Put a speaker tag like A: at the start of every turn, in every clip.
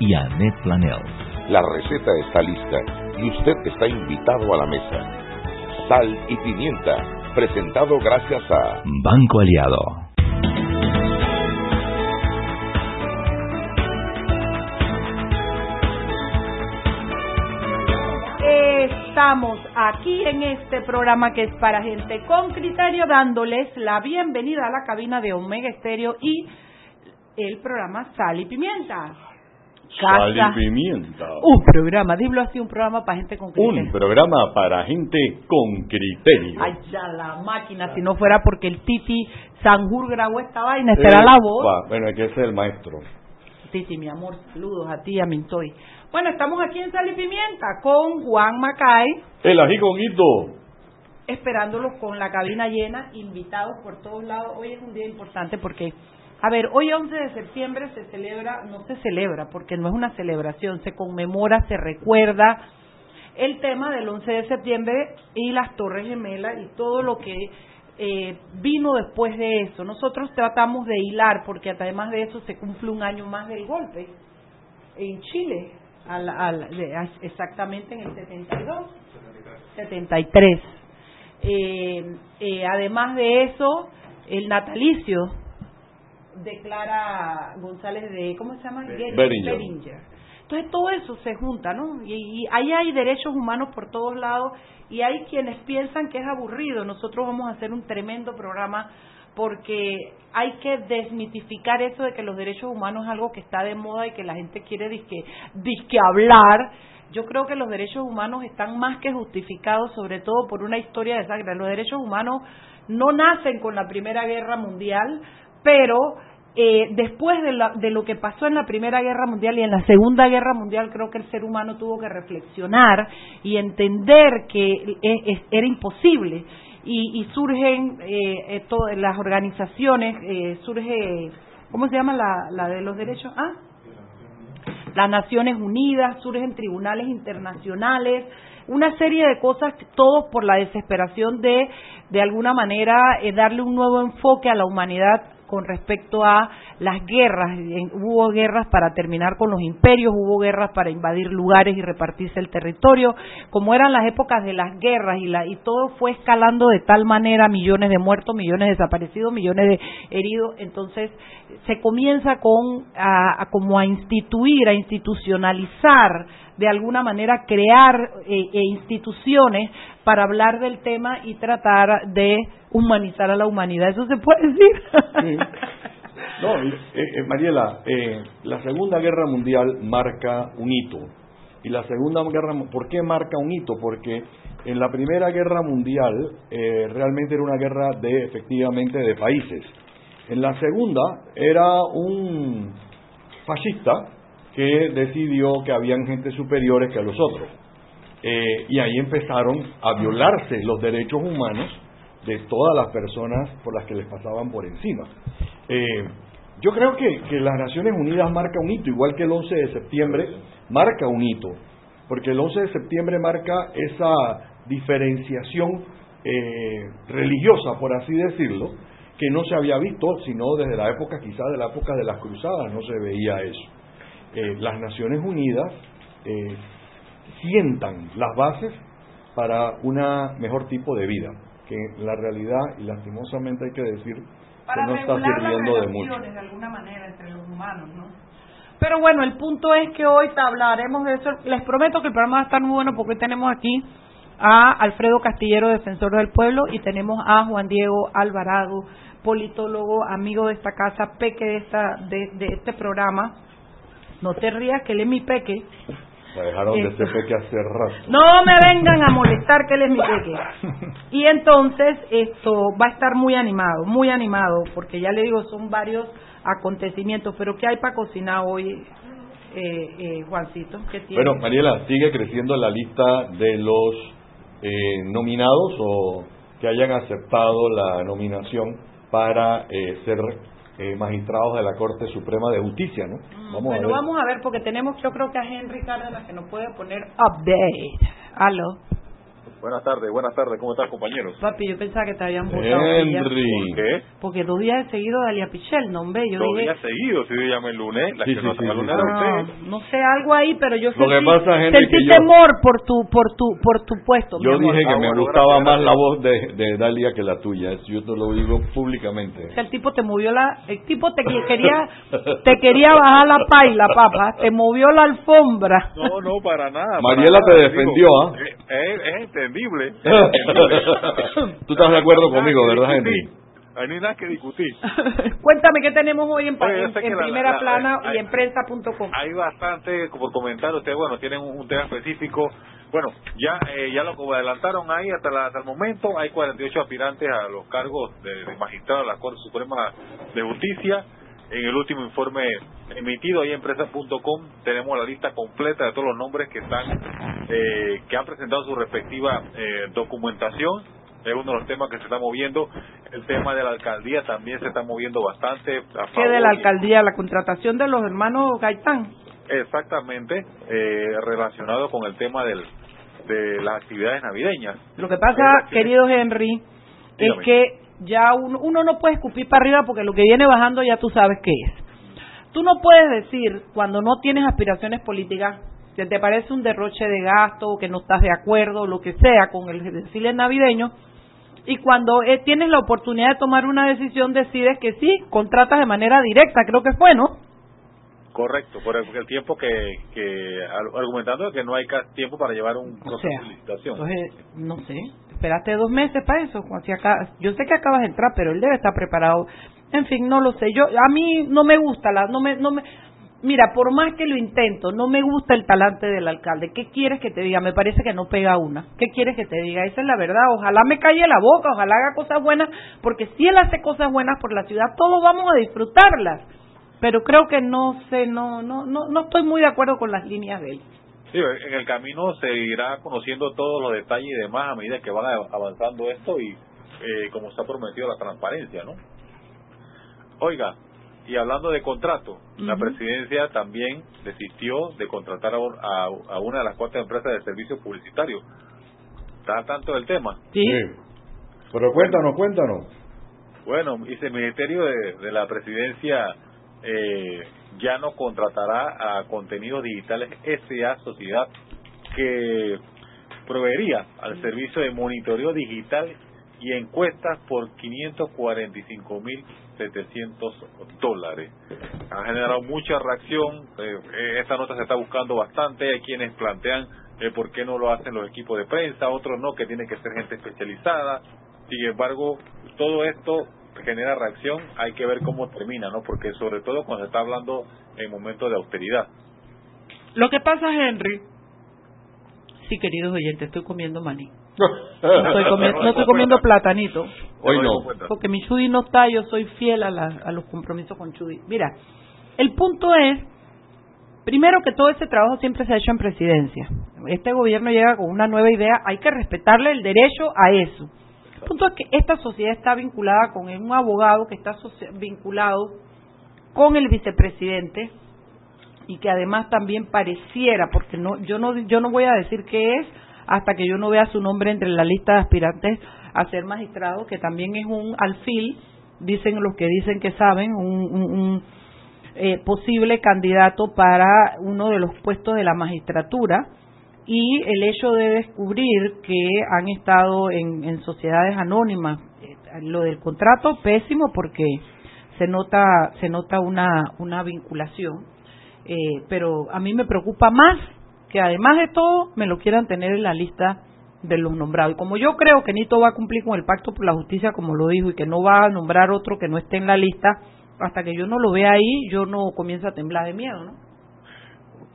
A: y Annette Planel.
B: La receta está lista y usted está invitado a la mesa. Sal y pimienta, presentado gracias a
A: Banco Aliado.
C: Estamos aquí en este programa que es para gente con criterio, dándoles la bienvenida a la cabina de Omega Estéreo y el programa Sal y Pimienta.
D: Sal y Pimienta.
C: Un programa, dilo así, un programa para gente con criterio.
D: Un programa para gente con criterio.
C: Ay, ya la máquina, si no fuera porque el Titi Sanjur grabó esta vaina, era la voz.
D: Bueno, hay que ser el maestro.
C: Titi, mi amor, saludos a ti, a Mintoy. Bueno, estamos aquí en Sal y Pimienta con Juan Macay.
D: El ají con hito.
C: Esperándolos con la cabina llena, invitados por todos lados. Hoy es un día importante porque, a ver, hoy 11 de septiembre se celebra, no se celebra porque no es una celebración, se conmemora, se recuerda el tema del 11 de septiembre y las Torres Gemelas y todo lo que eh, vino después de eso. Nosotros tratamos de hilar porque además de eso se cumple un año más del golpe en Chile al, al, exactamente en el 72, 73. Eh, eh, además de eso, el natalicio declara González de, ¿cómo se llama?
D: Beringer.
C: Entonces todo eso se junta, ¿no? Y, y ahí hay derechos humanos por todos lados y hay quienes piensan que es aburrido. Nosotros vamos a hacer un tremendo programa porque hay que desmitificar eso de que los derechos humanos es algo que está de moda y que la gente quiere disque, disque hablar. Yo creo que los derechos humanos están más que justificados, sobre todo por una historia de sangre. Los derechos humanos no nacen con la Primera Guerra Mundial, pero eh, después de, la, de, lo que pasó en la Primera Guerra Mundial y en la Segunda Guerra Mundial, creo que el ser humano tuvo que reflexionar y entender que es, era imposible y, y surgen eh, todas las organizaciones, eh, surge, ¿cómo se llama la, la de los derechos? ¿Ah? Las Naciones Unidas, surgen tribunales internacionales, una serie de cosas, todos por la desesperación de, de alguna manera, eh, darle un nuevo enfoque a la humanidad con respecto a las guerras. Hubo guerras para terminar con los imperios, hubo guerras para invadir lugares y repartirse el territorio. Como eran las épocas de las guerras y, la, y todo fue escalando de tal manera, millones de muertos, millones de desaparecidos, millones de heridos. Entonces se comienza con a, a como a instituir, a institucionalizar de alguna manera crear eh, eh, instituciones para hablar del tema y tratar de humanizar a la humanidad. ¿Eso se puede decir?
D: No, eh, eh, Mariela, eh, la Segunda Guerra Mundial marca un hito. Y la Segunda Guerra, ¿por qué marca un hito? Porque en la Primera Guerra Mundial eh, realmente era una guerra de, efectivamente, de países. En la Segunda era un fascista que decidió que habían gente superiores que a los otros. Eh, y ahí empezaron a violarse los derechos humanos de todas las personas por las que les pasaban por encima. Eh, yo creo que, que, las Naciones Unidas marca un hito, igual que el 11 de septiembre marca un hito, porque el 11 de septiembre marca esa diferenciación eh, religiosa, por así decirlo, que no se había visto, sino desde la época, quizás de la época de las cruzadas, no se veía eso. Eh, las Naciones Unidas eh, sientan las bases para un mejor tipo de vida, que la realidad, y lastimosamente hay que decir,
C: para
D: que no está sirviendo de mucho.
C: de alguna manera entre los humanos, ¿no? Pero bueno, el punto es que hoy hablaremos de eso. Les prometo que el programa va a estar muy bueno porque hoy tenemos aquí a Alfredo Castillero, defensor del pueblo, y tenemos a Juan Diego Alvarado, politólogo, amigo de esta casa, peque de, esta, de, de este programa. No te rías, que él es mi peque.
D: La dejaron de ser peque hace rato.
C: No me vengan a molestar que él es mi peque. Y entonces esto va a estar muy animado, muy animado, porque ya le digo, son varios acontecimientos. Pero ¿qué hay para cocinar hoy, eh, eh, Juancito? ¿Qué tiene?
D: Bueno, Mariela, sigue creciendo la lista de los eh, nominados o que hayan aceptado la nominación para eh, ser eh, magistrados de la Corte Suprema de Justicia, ¿no? Vamos
C: bueno,
D: a ver.
C: vamos a ver, porque tenemos, yo creo que a Henry Cárdenas que nos puede poner update. Aló.
E: Buenas tardes, buenas tardes, ¿cómo estás compañeros?
C: Papi, yo pensaba que te habían votado.
D: Henry.
E: ¿Por qué?
C: Porque dos días seguidos de Alia Pichel, no, hombre, yo
E: Dos
C: dije...
E: días seguidos, si yo llamé el lunes, la
D: Sí,
E: que
D: sí,
E: no
D: sí,
E: el lunes era
C: No,
E: usted.
C: no sé, algo ahí, pero yo
D: Lo que
C: sentí,
D: pasa, Henry,
C: sentí
D: que yo-
C: temor por tu, por tu, por tu puesto.
D: Yo dije que
E: Ah,
D: me
E: bueno,
D: gustaba
E: gracias,
D: más la voz de, de Dalia que la tuya. Eso Yo te lo digo públicamente.
C: Que el tipo te movió la, el tipo te que- quería, te quería bajar la paila, papá, te movió la alfombra.
E: No, no, para nada.
D: Mariela
E: para
D: te defendió, ¿ah?
E: Es, es- es entendible.
D: Tú estás de acuerdo conmigo, ¿verdad. Henry?
E: Ahí no hay nada que discutir.
C: Cuéntame qué tenemos hoy en,
E: Oye,
C: en- en
E: la-
C: primera
E: la-
C: plana
E: la-
C: y en prensa.com.
E: Hay bastante por comentar. Ustedes, bueno, tienen un, un tema específico. Bueno, ya eh, ya lo como adelantaron ahí hasta, la- hasta el momento, hay 48 aspirantes a los cargos de, de magistrado de la Corte Suprema de Justicia. En el último informe emitido ahí en empresa.com tenemos la lista completa de todos los nombres que están eh, que han presentado su respectiva eh, documentación. Es uno de los temas que se está moviendo. El tema de la alcaldía también se está moviendo bastante. a
C: ¿Qué de la alcaldía? La contratación de los hermanos Gaitán.
E: Exactamente, eh, relacionado con el tema del, de las actividades navideñas.
C: Lo que pasa, querido Henry, es que ya uno, uno no puede escupir para arriba porque lo que viene bajando ya tú sabes qué es. Tú no puedes decir, cuando no tienes aspiraciones políticas, que te parece un derroche de gasto, o que no estás de acuerdo, lo que sea, con el desfile navideño, y cuando eh, tienes la oportunidad de tomar una decisión, decides que sí, contratas de manera directa, creo que fue, ¿no?
E: Correcto, por el, el tiempo que, que argumentando que no hay tiempo para llevar un
C: O
E: proceso
C: sea,
E: de licitación.
C: entonces, no sé, esperaste dos meses para eso. si acá- yo sé que acabas de entrar, pero él debe estar preparado. En fin, no lo sé. Yo A mí no me gusta, la, no me, no me, mira, por más que lo intento, no me gusta el talante del alcalde. ¿Qué quieres que te diga? Me parece que no pega una. ¿Qué quieres que te diga? Esa es la verdad. Ojalá me calle la boca, ojalá haga cosas buenas, porque si él hace cosas buenas por la ciudad, todos vamos a disfrutarlas. Pero creo que no sé, no, no, no, no estoy muy de acuerdo con las líneas de él.
E: Sí, en el camino se irá conociendo todos los detalles y demás a medida que van avanzando esto y eh, como está prometido la transparencia, ¿no? Oiga, y hablando de contrato, la presidencia también desistió de contratar a, un- a- a una de las cuatro empresas de servicios publicitarios. ¿Está tanto del tema?
C: Sí.
D: Pero cuéntanos, cuéntanos.
E: Bueno, dice el Ministerio de, de la Presidencia eh, ya no contratará a contenidos digitales SA Sociedad que proveería al servicio de monitoreo digital y encuestas por 545.700 dólares. Ha generado mucha reacción. eh, esta nota se está buscando bastante. Hay quienes plantean eh, por qué no lo hacen los equipos de prensa, otros no, que tiene que ser gente especializada. Sin embargo, todo esto genera reacción. Hay que ver cómo termina, ¿no? Porque sobre todo cuando se está hablando en momentos de austeridad.
C: Lo que pasa, Henry, sí, queridos oyentes, estoy comiendo maní. No estoy, comi- no estoy comiendo platanito,
D: Hoy no.
C: porque mi Chudi no está, yo soy fiel a, la- a los compromisos con Chudi. Mira, el punto es, primero que todo ese trabajo siempre se ha hecho en presidencia. Este gobierno llega con una nueva idea, hay que respetarle el derecho a eso. Punto es que esta sociedad está vinculada con un abogado que está vinculado con el vicepresidente y que además también pareciera, porque no, yo no, yo no voy a decir qué es hasta que yo no vea su nombre entre la lista de aspirantes a ser magistrado, que también es un alfil, dicen los que dicen que saben, un, un- un, eh, posible candidato para uno de los puestos de la magistratura y el hecho de descubrir que han estado en, sociedades anónimas, eh, lo del contrato pésimo porque se nota se nota una una vinculación eh, pero a mí me preocupa más que además de todo me lo quieran tener en la lista de los nombrados. Y como yo creo que Nito va a cumplir con el pacto por la justicia, como lo dijo, y que no va a nombrar otro que no esté en la lista, hasta que yo no lo vea ahí, yo no comienzo a temblar de miedo, ¿no?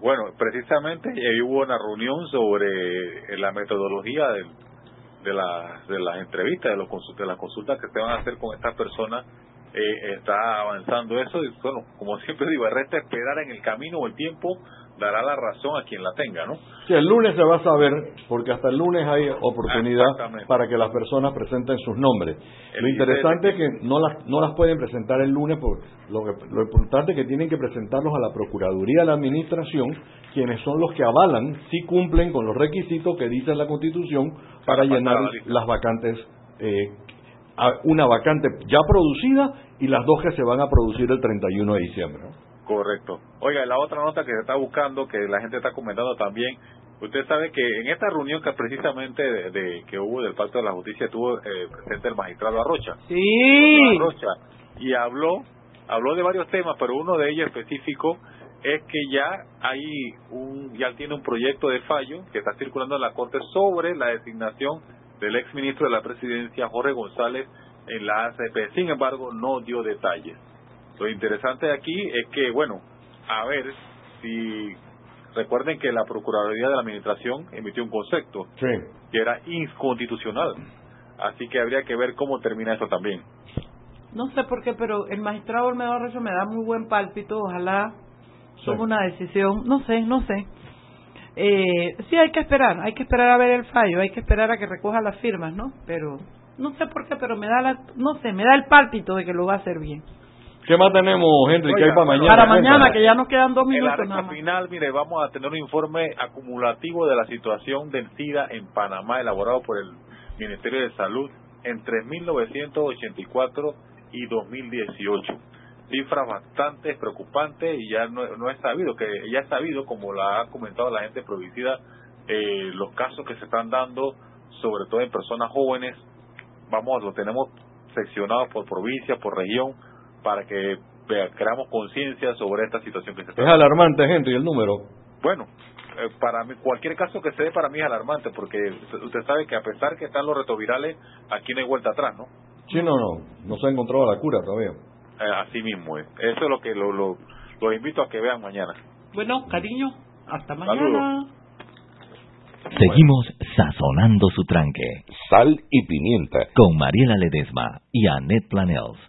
E: Bueno, precisamente ahí hubo una reunión sobre eh, la metodología de, la- de las entrevistas, de, los de las consultas que se van a hacer con estas personas eh, está avanzando eso y bueno, como siempre digo, resta esperar en el camino o el tiempo dará la razón a quien la tenga, ¿no?
D: Sí, el lunes se va a saber, porque hasta el lunes hay oportunidad para que las personas presenten sus nombres. lo interesante es que no las, no las pueden presentar el lunes, por lo, lo importante es que tienen que presentarlos a la Procuraduría de la Administración, quienes son los que avalan si cumplen con los requisitos que dice la Constitución para, llenar las vacantes eh, una vacante ya producida y las dos que se van a producir el 31 de diciembre.
E: Correcto. Oiga, la otra nota que se está buscando, que la gente está comentando también, usted sabe que en esta reunión que precisamente de, que hubo del Pacto de la Justicia tuvo eh, presente el magistrado Arrocha.
C: Sí.
E: Arrocha. Y habló, habló de varios temas, pero uno de ellos específico es que ya hay un, ya tiene un proyecto de fallo que está circulando en la Corte sobre la designación del ex ministro de la Presidencia, Jorge González, en la ACP. Sin embargo, no dio detalles. Lo interesante de aquí es que, bueno, a ver si recuerden que la Procuraduría de la Administración emitió un concepto que era inconstitucional. Así que habría que ver cómo termina eso también.
C: No sé por qué, pero el magistrado Olmedo Arroyo me da muy buen pálpito. Ojalá tome una decisión. No sé, no sé. Eh, sí, hay que esperar. Hay que esperar a ver el fallo. Hay que esperar a que recoja las firmas, ¿no? Pero no sé por qué, pero me da la, no sé, me da el pálpito de que lo va a hacer bien.
D: ¿Qué más tenemos, Henry? ¿Qué hay para mañana?
C: Para mañana, que ya nos quedan dos minutos.
E: En la final, mire, vamos a tener un informe acumulativo de la situación del SIDA en Panamá, elaborado por el Ministerio de Salud entre 1984 y 2018. Cifras bastante preocupantes y ya no, no es sabido, que ya es sabido, como la ha comentado la gente provisida, eh, los casos que se están dando, sobre todo en personas jóvenes, vamos, lo tenemos seccionado por provincia, por región, para que creamos conciencia sobre esta situación que se está
D: Es alarmante, gente, y el número.
E: Bueno, eh, para mí, cualquier caso que se dé para mí es alarmante, porque usted sabe que a pesar que están los retrovirales, aquí no hay vuelta atrás, ¿no?
D: Sí, no, no, no se ha encontrado la cura todavía.
E: Eh, así mismo es. Eso es lo que lo, lo, invito a que vean mañana.
C: Bueno, cariño, hasta mañana.
A: Seguimos sazonando su tranque.
B: Sal y pimienta.
A: Con Mariela Ledesma y Annette Planels.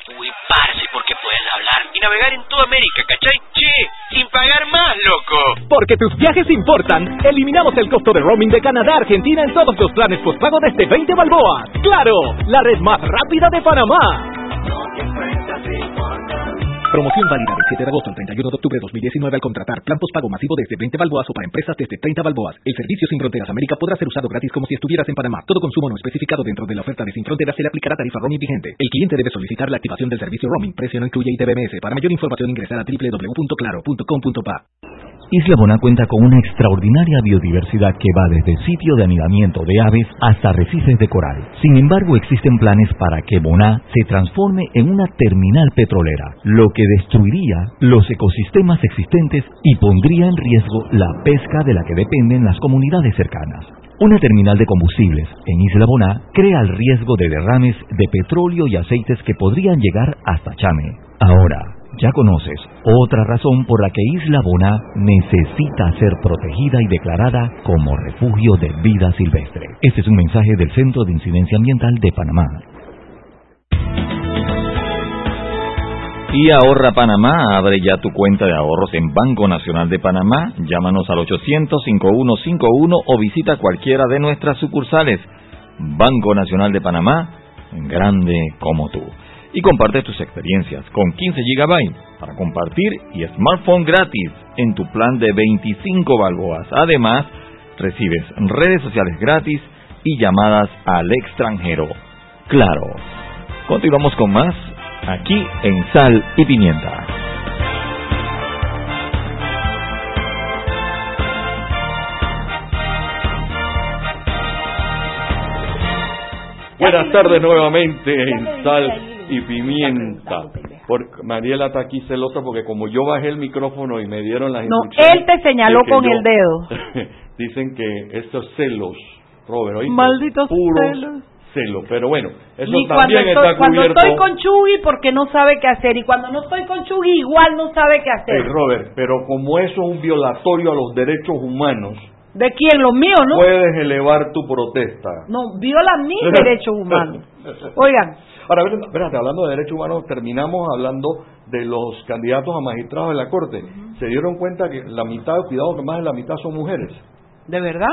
F: Uy, parce, porque puedes hablar y navegar en toda América, ¿cachai? Che, sin pagar más, loco.
G: Porque tus viajes importan, eliminamos el costo de roaming de Canadá a Argentina en todos los planes postpago desde 20 balboas. ¡Claro! La red más rápida de Panamá. Promoción válida del 7 de agosto al 31 de octubre de 2019 al contratar plan pago masivo desde 20 balboas o para empresas desde 30 balboas. El servicio Sin Fronteras América podrá ser usado gratis como si estuvieras en Panamá. Todo consumo no especificado dentro de la oferta de Sin Fronteras se le aplicará tarifa roaming vigente. El cliente debe solicitar la activación del servicio roaming. Precio no incluye ITBMS. Para mayor información ingresa a www.claro.com.pa.
A: Isla Boná cuenta con una extraordinaria biodiversidad que va desde sitio de anidamiento de aves hasta arrecifes de coral. Sin embargo, existen planes para que Boná se transforme en una terminal petrolera, lo que destruiría los ecosistemas existentes y pondría en riesgo la pesca de la que dependen las comunidades cercanas. Una terminal de combustibles en Isla Boná crea el riesgo de derrames de petróleo y aceites que podrían llegar hasta Chame. Ahora, ya conoces otra razón por la que Isla Boná necesita ser protegida y declarada como refugio de vida silvestre. Este es un mensaje del Centro de Incidencia Ambiental de Panamá.
H: Y Ahorra Panamá, abre ya tu cuenta de ahorros en Banco Nacional de Panamá, llámanos al 800-5151 o visita cualquiera de nuestras sucursales. Banco Nacional de Panamá, grande como tú. Y comparte tus experiencias con 15 GB para compartir y smartphone gratis en tu plan de 25 balboas. Además, recibes redes sociales gratis y llamadas al extranjero. Claro. Continuamos con más aquí en Sal y Pimienta.
D: Buenas tardes nuevamente en Sal y Pimienta. Porque Mariela está aquí celosa porque como yo bajé el micrófono y me dieron las
C: No,
D: instrucciones
C: él te señaló con
D: yo-
C: el dedo.
D: dicen que estos celos, Robert, ¿oíste?
C: Malditos
D: Puros
C: celos.
D: Celos. Pero bueno, eso
C: cuando
D: también
C: estoy,
D: está
C: cuando
D: cubierto.
C: estoy con Chugui porque no sabe qué hacer y cuando no estoy con Chugui igual no sabe qué hacer.
D: Hey, Robert, pero como eso es un violatorio a los derechos humanos,
C: ¿De quién? Los míos, ¿no?
D: puedes elevar tu protesta.
C: No, viola mis derechos humanos. Oigan,
D: Ahora, espérate, hablando de derechos humanos, terminamos hablando de los candidatos a magistrados de la Corte. Se dieron cuenta que la mitad, cuidado que más de la mitad son mujeres.
C: ¿de verdad?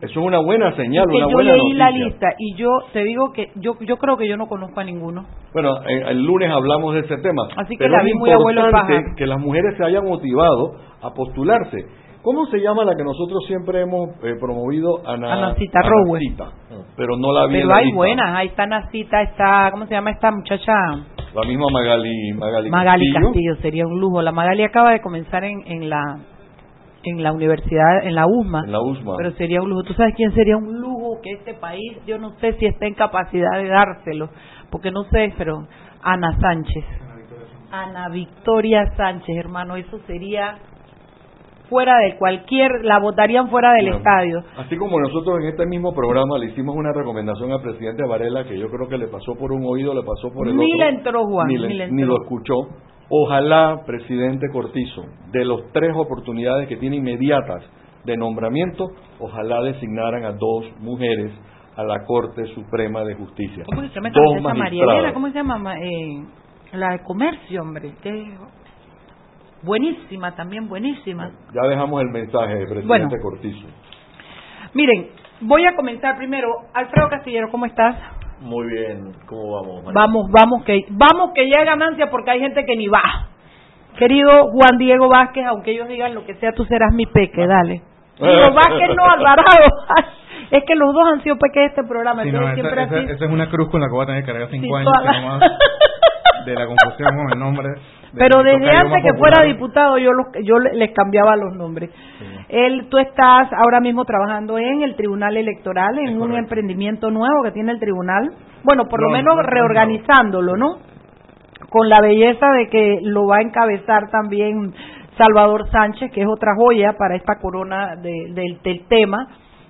D: Eso es una buena señal, una
C: yo
D: buena
C: leí
D: noticia.
C: la lista y yo te digo que yo yo creo que yo no conozco a ninguno.
D: Bueno, eh, el lunes hablamos de ese tema.
C: Así que
D: pero
C: la
D: es
C: vi muy abuelo paja.
D: que las mujeres se hayan motivado a postularse. ¿Cómo se llama la que nosotros siempre hemos eh, promovido? Ana,
C: Anacita Rowe.
D: Anacita. Pero no la vi en
C: Pero
D: la
C: hay
D: lista.
C: buenas, ahí está Nacita, está, ¿cómo se llama esta muchacha?
D: La misma Magali, Magali,
C: Magali
D: Castillo.
C: Castillo, sería un lujo. La Magali acaba de comenzar en, en la en la universidad, en la USMA.
D: En la USMA.
C: Pero sería un lujo. ¿Tú sabes quién sería un lujo que este país, yo no sé si está en capacidad de dárselo, porque no sé, pero Ana Sánchez. Ana Victoria Sánchez, hermano, eso sería fuera de cualquier, la votarían fuera del estadio.
D: Así como nosotros en este mismo programa le hicimos una recomendación al presidente Varela que yo creo que le pasó por un oído, le pasó por el
C: Ni
D: otro.
C: le entró, Juan,
D: ni, le-
C: ni le
D: ni lo escuchó. Ojalá, presidente Cortizo, de los tres oportunidades que tiene inmediatas de nombramiento, ojalá designaran a dos mujeres a la Corte Suprema de Justicia.
C: ¿Cómo se llama
D: Dos
C: María? ¿Cómo se llama? Ma- eh, la de comercio, hombre. Que buenísima, también buenísima.
D: Ya dejamos el mensaje, presidente
C: Bueno.
D: Cortizo.
C: Miren, voy a comenzar primero. Alfredo Castillero, ¿cómo estás?
I: Muy bien, ¿cómo vamos? María?
C: Vamos, vamos que vamos que ya hay ganancia porque hay gente que ni va. Querido Juan Diego Vázquez, aunque ellos digan lo que sea, tú serás mi peque, dale. Digo, Vázquez no, Alvarado. Es que los dos han sido peques de este programa,
J: Sí, no,
C: entonces
J: esa,
C: siempre
J: esa-
C: así.
J: esa es una cruz con la que voy a tener que cargar cinco
C: Sí,
J: años de la confusión con el nombre. de
C: Pero desde antes que fuera diputado yo los, yo le- les cambiaba los nombres. Él, tú estás ahora mismo trabajando en el Tribunal Electoral, en un emprendimiento nuevo que tiene el Tribunal. Bueno, por lo
J: No,
C: menos
J: no, no,
C: reorganizándolo, ¿no? Con la belleza de que lo va a encabezar también Salvador Sánchez, que es otra joya para esta corona de- del, del tema,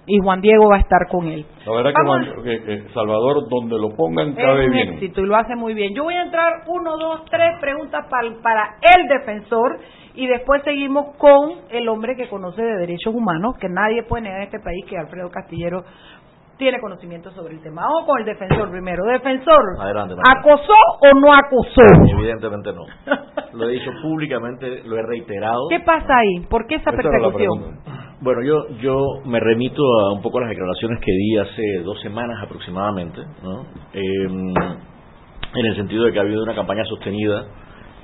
C: y Juan Diego va a estar con él.
D: La verdad que,
C: Vamos.
D: Salvador, donde lo pongan,
C: Es
D: cabe
C: un
D: bien.
C: éxito y lo hace muy bien. Yo voy a entrar uno, dos, tres preguntas para, para el defensor y después seguimos con el hombre que conoce de derechos humanos, que nadie puede negar en este país que Alfredo Castillero tiene conocimiento sobre el tema. Vamos con el defensor primero. Defensor,
I: Adelante.
C: ¿acosó o no acosó?
I: Evidentemente no. Lo he dicho públicamente, lo he reiterado.
C: ¿Qué pasa ahí? ¿Por qué esa persecución?
I: Bueno, yo yo me remito a un poco las declaraciones que di hace dos semanas aproximadamente, ¿no? Eh, en el sentido de que ha habido una campaña sostenida,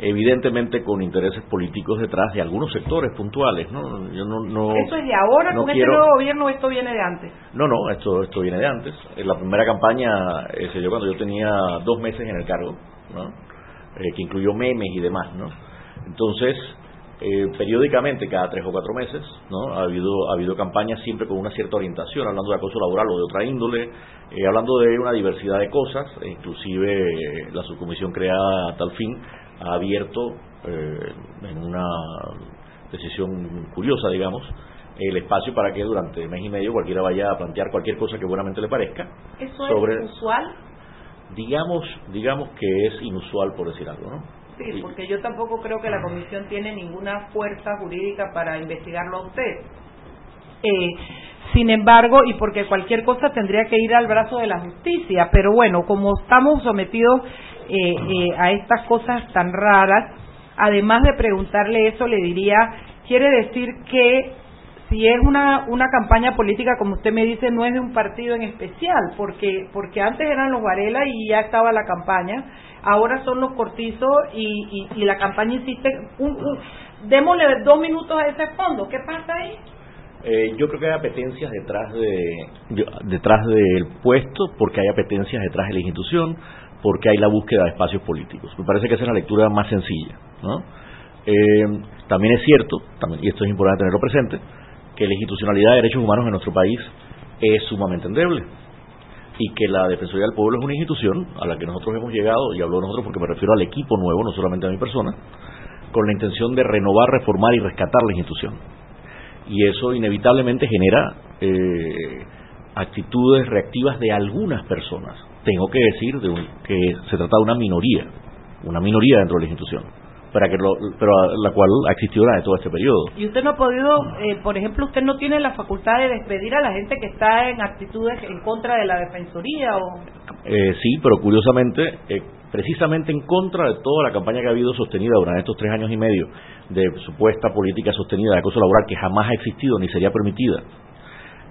I: evidentemente con intereses políticos detrás de algunos sectores puntuales, ¿no? Yo no, no
C: ¿Eso es de ahora
I: no
C: con
I: quiero-
C: este nuevo gobierno esto viene de antes?
I: No, no, esto, esto viene de antes. Eh, La primera campaña eh, se dio cuando yo tenía dos meses en el cargo, ¿no? Eh, que incluyó memes y demás, ¿no? Entonces, eh, periódicamente, cada tres o cuatro meses, ¿no? ha, habido, ha habido campañas siempre con una cierta orientación, hablando de acoso laboral o de otra índole, eh, hablando de una diversidad de cosas, e inclusive eh, la subcomisión creada a tal fin ha abierto en una decisión curiosa, digamos, el espacio para que durante mes y medio cualquiera vaya a plantear cualquier cosa que buenamente le parezca.
C: ¿Eso
I: sobre,
C: es usual?
I: Digamos, digamos que es inusual por decir algo, ¿no?
C: Sí, porque yo tampoco creo que la comisión tiene ninguna fuerza jurídica para investigarlo a usted. Eh, sin embargo, y porque cualquier cosa tendría que ir al brazo de la justicia, pero bueno, como estamos sometidos eh, eh, a estas cosas tan raras, además de preguntarle eso, le diría, quiere decir que si es una, una campaña política, como usted me dice, no es de un partido en especial, porque, porque antes eran los Varela y ya estaba la campaña, ahora son los Cortizos y, y, la campaña insiste, un, démosle dos minutos a ese fondo, ¿qué pasa ahí?
I: Eh, yo creo que hay apetencias detrás de detrás del puesto, porque hay apetencias detrás de la institución, porque hay la búsqueda de espacios políticos. Me parece que esa es la lectura más sencilla. Eh, también es cierto, y esto es importante tenerlo presente, que la institucionalidad de derechos humanos en nuestro país es sumamente endeble y que la Defensoría del Pueblo es una institución a la que nosotros hemos llegado, y hablo nosotros porque me refiero al equipo nuevo, no solamente a mi persona, con la intención de renovar, reformar y rescatar la institución. Y eso inevitablemente genera eh, actitudes reactivas de algunas personas. Tengo que decir de que se trata de una minoría, una minoría dentro de la institución para que lo, pero la cual ha existido durante todo este periodo.
C: Y usted no ha podido, eh, por ejemplo, usted no tiene la facultad de despedir a la gente que está en actitudes en contra de la defensoría o.
I: Eh, sí, pero curiosamente, eh, precisamente en contra de toda la campaña que ha habido sostenida durante estos tres años y medio de supuesta política sostenida de acoso laboral que jamás ha existido ni sería permitida.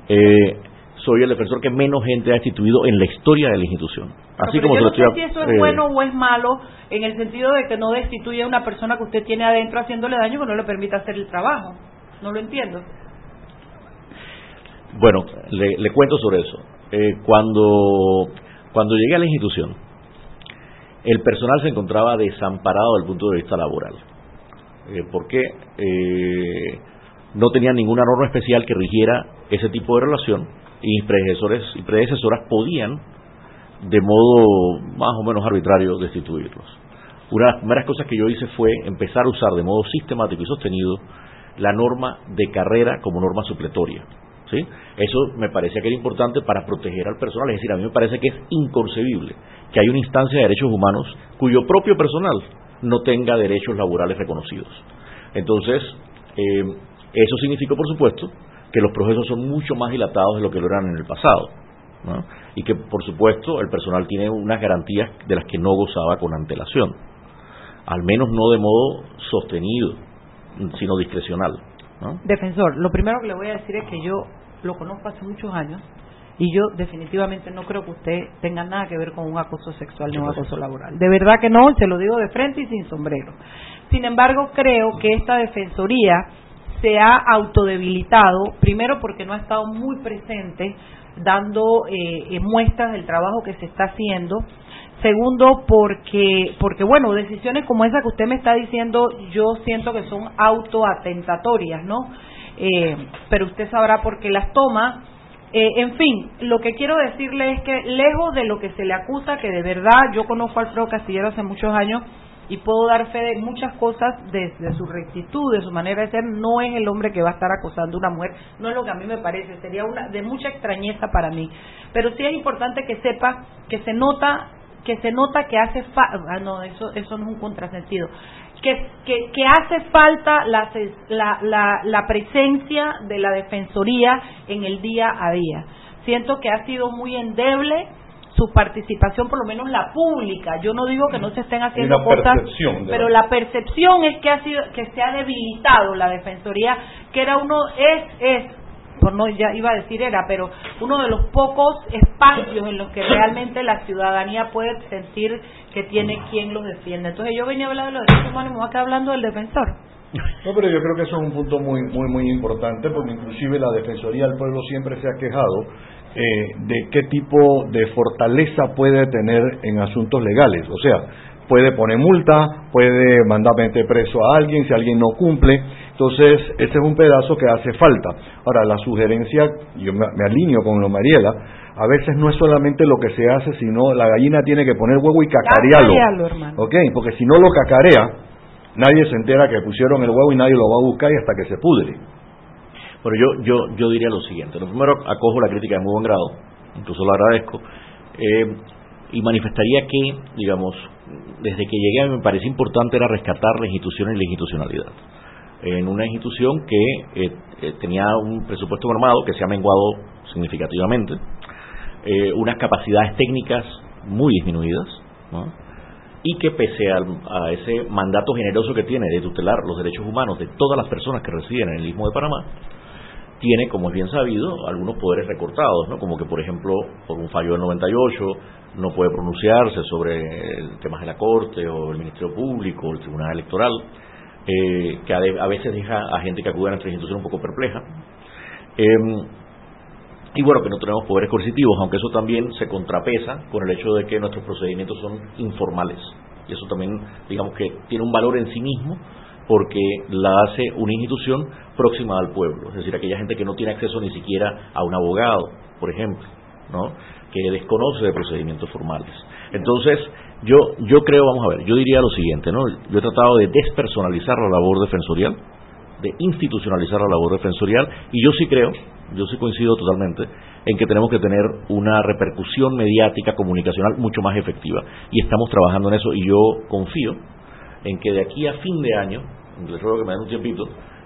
I: Eh, soy el defensor que menos gente ha destituido en la historia de la institución. Así como
C: yo
I: no
C: sé si eso es bueno o es malo en el sentido de que no destituye a una persona que usted tiene adentro haciéndole daño que no le permita hacer el trabajo. No lo entiendo.
I: Bueno, le, cuento sobre eso. Eh, cuando, cuando llegué a la institución, el personal se encontraba desamparado desde el punto de vista laboral. Eh, porque eh, no tenía ninguna norma especial que rigiera ese tipo de relación y mis predecesores y predecesoras podían de modo más o menos arbitrario destituirlos. Una de las primeras cosas que yo hice fue empezar a usar de modo sistemático y sostenido la norma de carrera como norma supletoria. ¿sí? Eso me parecía que era importante para proteger al personal. Es decir, a mí me parece que es inconcebible que haya una instancia de derechos humanos cuyo propio personal no tenga derechos laborales reconocidos. Entonces, eh, eso significó, por supuesto, que los procesos son mucho más dilatados de lo que lo eran en el pasado. Y que, por supuesto, el personal tiene unas garantías de las que no gozaba con antelación. Al menos no de modo sostenido, sino discrecional.
C: Defensor, lo primero que le voy a decir es que yo lo conozco hace muchos años y yo definitivamente no creo que usted tenga nada que ver con un acoso sexual ni un acoso laboral. De verdad que no, se lo digo de frente y sin sombrero. Sin embargo, creo que esta defensoría se ha autodebilitado, primero porque no ha estado muy presente dando eh, muestras del trabajo que se está haciendo, segundo porque porque bueno decisiones como esa que usted me está diciendo yo siento que son autoatentatorias no eh, pero usted sabrá por qué las toma. Eh, en fin lo que quiero decirle es que lejos de lo que se le acusa que de verdad yo conozco a Alfredo Castillero hace muchos años y puedo dar fe de muchas cosas desde su rectitud, de su manera de ser, no es el hombre que va a estar acosando a una mujer, no es lo que a mí me parece, sería una de mucha extrañeza para mí, pero sí es importante que sepa que se nota que se nota que hace falta, ah, no, eso eso no es un contrasentido, que, que, que hace falta la, la, la, la presencia de la defensoría en el día a día. Siento que ha sido muy endeble, su participación, por lo menos la pública. Yo no digo que no se estén haciendo cosas, pero la percepción es que ha sido que se ha debilitado la defensoría, que era uno es es por no ya iba a decir era, pero uno de los pocos espacios en los que realmente la ciudadanía puede sentir que tiene quien los defiende. Entonces yo venía a hablar de los derechos humanos y me voy a quedar hablando del defensor.
D: No, pero yo creo que eso es un punto muy, muy, muy importante, porque inclusive la Defensoría del Pueblo siempre se ha quejado eh, de qué tipo de fortaleza puede tener en asuntos legales. O sea, puede poner multa, puede mandar meter preso a alguien si alguien no cumple. Entonces, este es un pedazo que hace falta. Ahora, la sugerencia, yo me, alineo con lo Mariela, a veces no es solamente lo que se hace, sino la gallina tiene que poner huevo y cacarearlo. ¿Ok? Porque si no lo cacarea, nadie se entera que pusieron el huevo y nadie lo va a buscar y hasta que se pudre.
I: Bueno, yo, yo, yo diría lo siguiente. Lo primero, acojo la crítica de muy buen grado, incluso lo agradezco, eh, y manifestaría que, digamos, desde que llegué me parece importante era rescatar la institución y la institucionalidad. En una institución que eh, eh, tenía un presupuesto normado que se ha menguado significativamente, unas capacidades técnicas muy disminuidas, y que pese a, ese mandato generoso que tiene de tutelar los derechos humanos de todas las personas que residen en el Istmo de Panamá, tiene, como es bien sabido, algunos poderes recortados, ¿no? como que, por ejemplo, por un fallo del 98 no puede pronunciarse sobre temas de la Corte o el Ministerio Público o el Tribunal Electoral, eh, que a, veces deja a gente que acude a nuestra institución un poco perpleja. Em, y bueno, que no tenemos poderes coercitivos, aunque eso también se contrapesa con el hecho de que nuestros procedimientos son informales. Y eso también, digamos que tiene un valor en sí mismo, porque la hace una institución próxima al pueblo, es decir, aquella gente que no tiene acceso ni siquiera a un abogado, por ejemplo, ¿no? que desconoce de procedimientos formales. Entonces, yo yo creo, vamos a ver, yo diría lo siguiente, ¿no? Yo he tratado de despersonalizar la labor defensorial, de institucionalizar la labor defensorial y yo sí creo, yo sí coincido totalmente en que tenemos que tener una repercusión mediática comunicacional mucho más efectiva y estamos trabajando en eso y yo confío en que de aquí a fin de año, les ruego que me den un tiempito,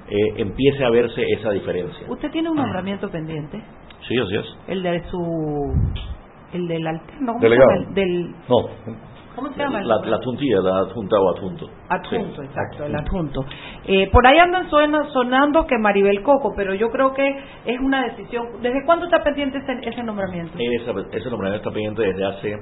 I: eh, empiece a verse esa diferencia.
C: ¿Usted tiene un nombramiento pendiente?
I: Sí, así es.
C: El de su... El del alterno.
D: Delegado.
C: Del,
D: no.
C: ¿Cómo se llama?
I: La, la la adjunta o adjunto.
C: Adjunto, exacto, el adjunto. Eh, por ahí andan sonando que Maribel Coco, pero yo creo que es una decisión. ¿Desde cuándo está pendiente ese, ese nombramiento?
I: ese nombramiento está pendiente desde hace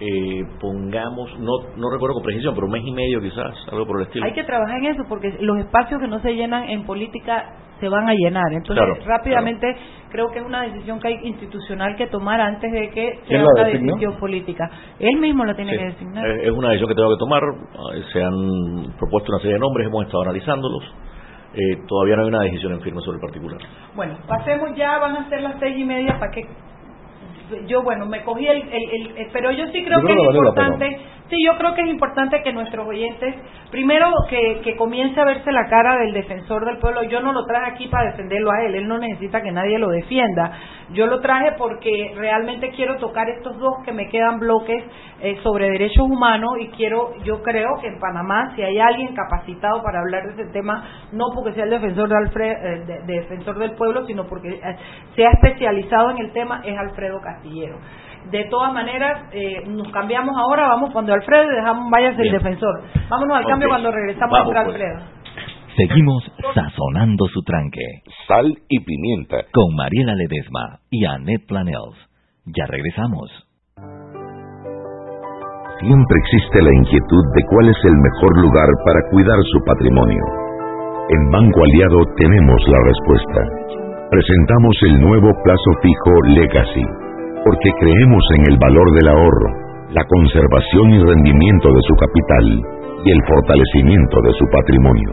I: eh, pongamos, no, no recuerdo con precisión, pero un mes y medio quizás, algo por el estilo.
C: Hay que trabajar en eso porque los espacios que no se llenan en política se van a llenar. Entonces, rápidamente, creo que es una decisión que hay institucional que tomar antes de que sea una decisión política. Él mismo la tiene que designar.
I: Es una decisión que tengo que tomar. Eh, se han propuesto una serie de nombres, hemos estado analizándolos. Eh, todavía no hay una decisión en firme sobre el particular.
C: Bueno, pasemos ya, van a ser las seis y media para que yo bueno me cogí el, el, pero yo sí creo que es importante sí yo creo que es importante que nuestros oyentes primero que, que comience a verse la cara del defensor del pueblo. Yo no lo traje aquí para defenderlo a él él no necesita que nadie lo defienda. Yo lo traje porque realmente quiero tocar estos dos que me quedan bloques eh, sobre derechos humanos y quiero yo creo que en Panamá si hay alguien capacitado para hablar de ese tema no porque sea el defensor de eh, defensor del pueblo sino porque eh, sea especializado en el tema es Alfredo Castillo de todas maneras, eh, nos cambiamos ahora, vamos cuando Alfredo y dejamos, váyase el defensor. Vámonos al cambio cuando regresamos contra pues. Alfredo.
A: Seguimos sazonando su tranque.
B: Sal y pimienta.
A: Con Mariela Ledesma y Annette Planels. Ya regresamos.
B: Siempre existe la inquietud de cuál es el mejor lugar para cuidar su patrimonio. En Banco Aliado tenemos la respuesta. Presentamos el nuevo plazo fijo Legacy porque creemos en el valor del ahorro, la conservación y rendimiento de su capital y el fortalecimiento de su patrimonio.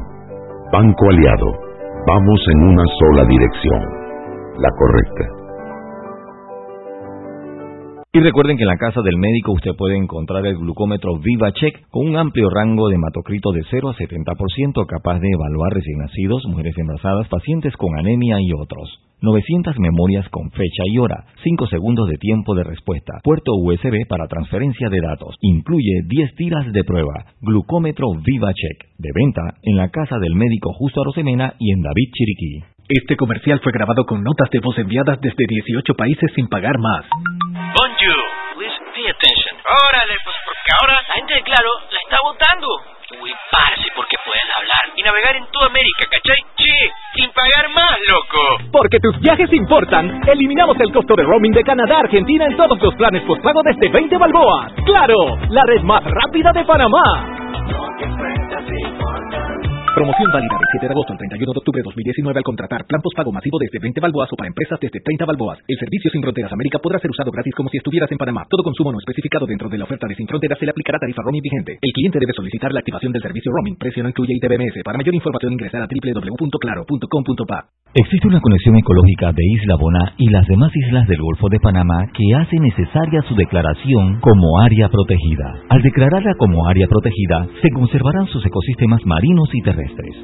B: Banco Aliado, vamos en una sola dirección, la correcta.
A: Y recuerden que en la casa del médico usted puede encontrar el glucómetro VivaCheck con un amplio rango de hematocrito de 0 a 70% capaz de evaluar recién nacidos, mujeres embarazadas, pacientes con anemia y otros. 900 memorias con fecha y hora, 5 segundos de tiempo de respuesta, puerto USB para transferencia de datos, incluye 10 tiras de prueba, glucómetro VivaCheck, de venta en la casa del médico Justo Arosemena y en David Chiriquí.
G: Este comercial fue grabado con notas de voz enviadas desde 18 países sin pagar más.
F: Bonjour, please pay attention. Órale, pues porque ahora la gente de Claro la está votando. Uy, parce, porque puedes hablar y navegar en toda América, ¿cachai? Che, sin pagar más, loco.
G: Porque tus viajes importan, eliminamos el costo de roaming de Canadá a Argentina en todos los planes postpago desde 20 balboas. ¡Claro! La red más rápida de Panamá. Promoción válida del 7 de agosto al 31 de octubre de 2019 al contratar plan pago masivo desde 20 balboas o para empresas desde 30 balboas. El servicio Sin Fronteras América podrá ser usado gratis como si estuvieras en Panamá. Todo consumo no especificado dentro de la oferta de Sin Fronteras se le aplicará tarifa roaming vigente. El cliente debe solicitar la activación del servicio roaming. Precio no incluye ITBMS. Para mayor información ingresar a www.claro.com.pa.
A: Existe una conexión ecológica de Isla Bona y las demás islas del Golfo de Panamá que hace necesaria su declaración como área protegida. Al declararla como área protegida, se conservarán sus ecosistemas marinos y terrestres,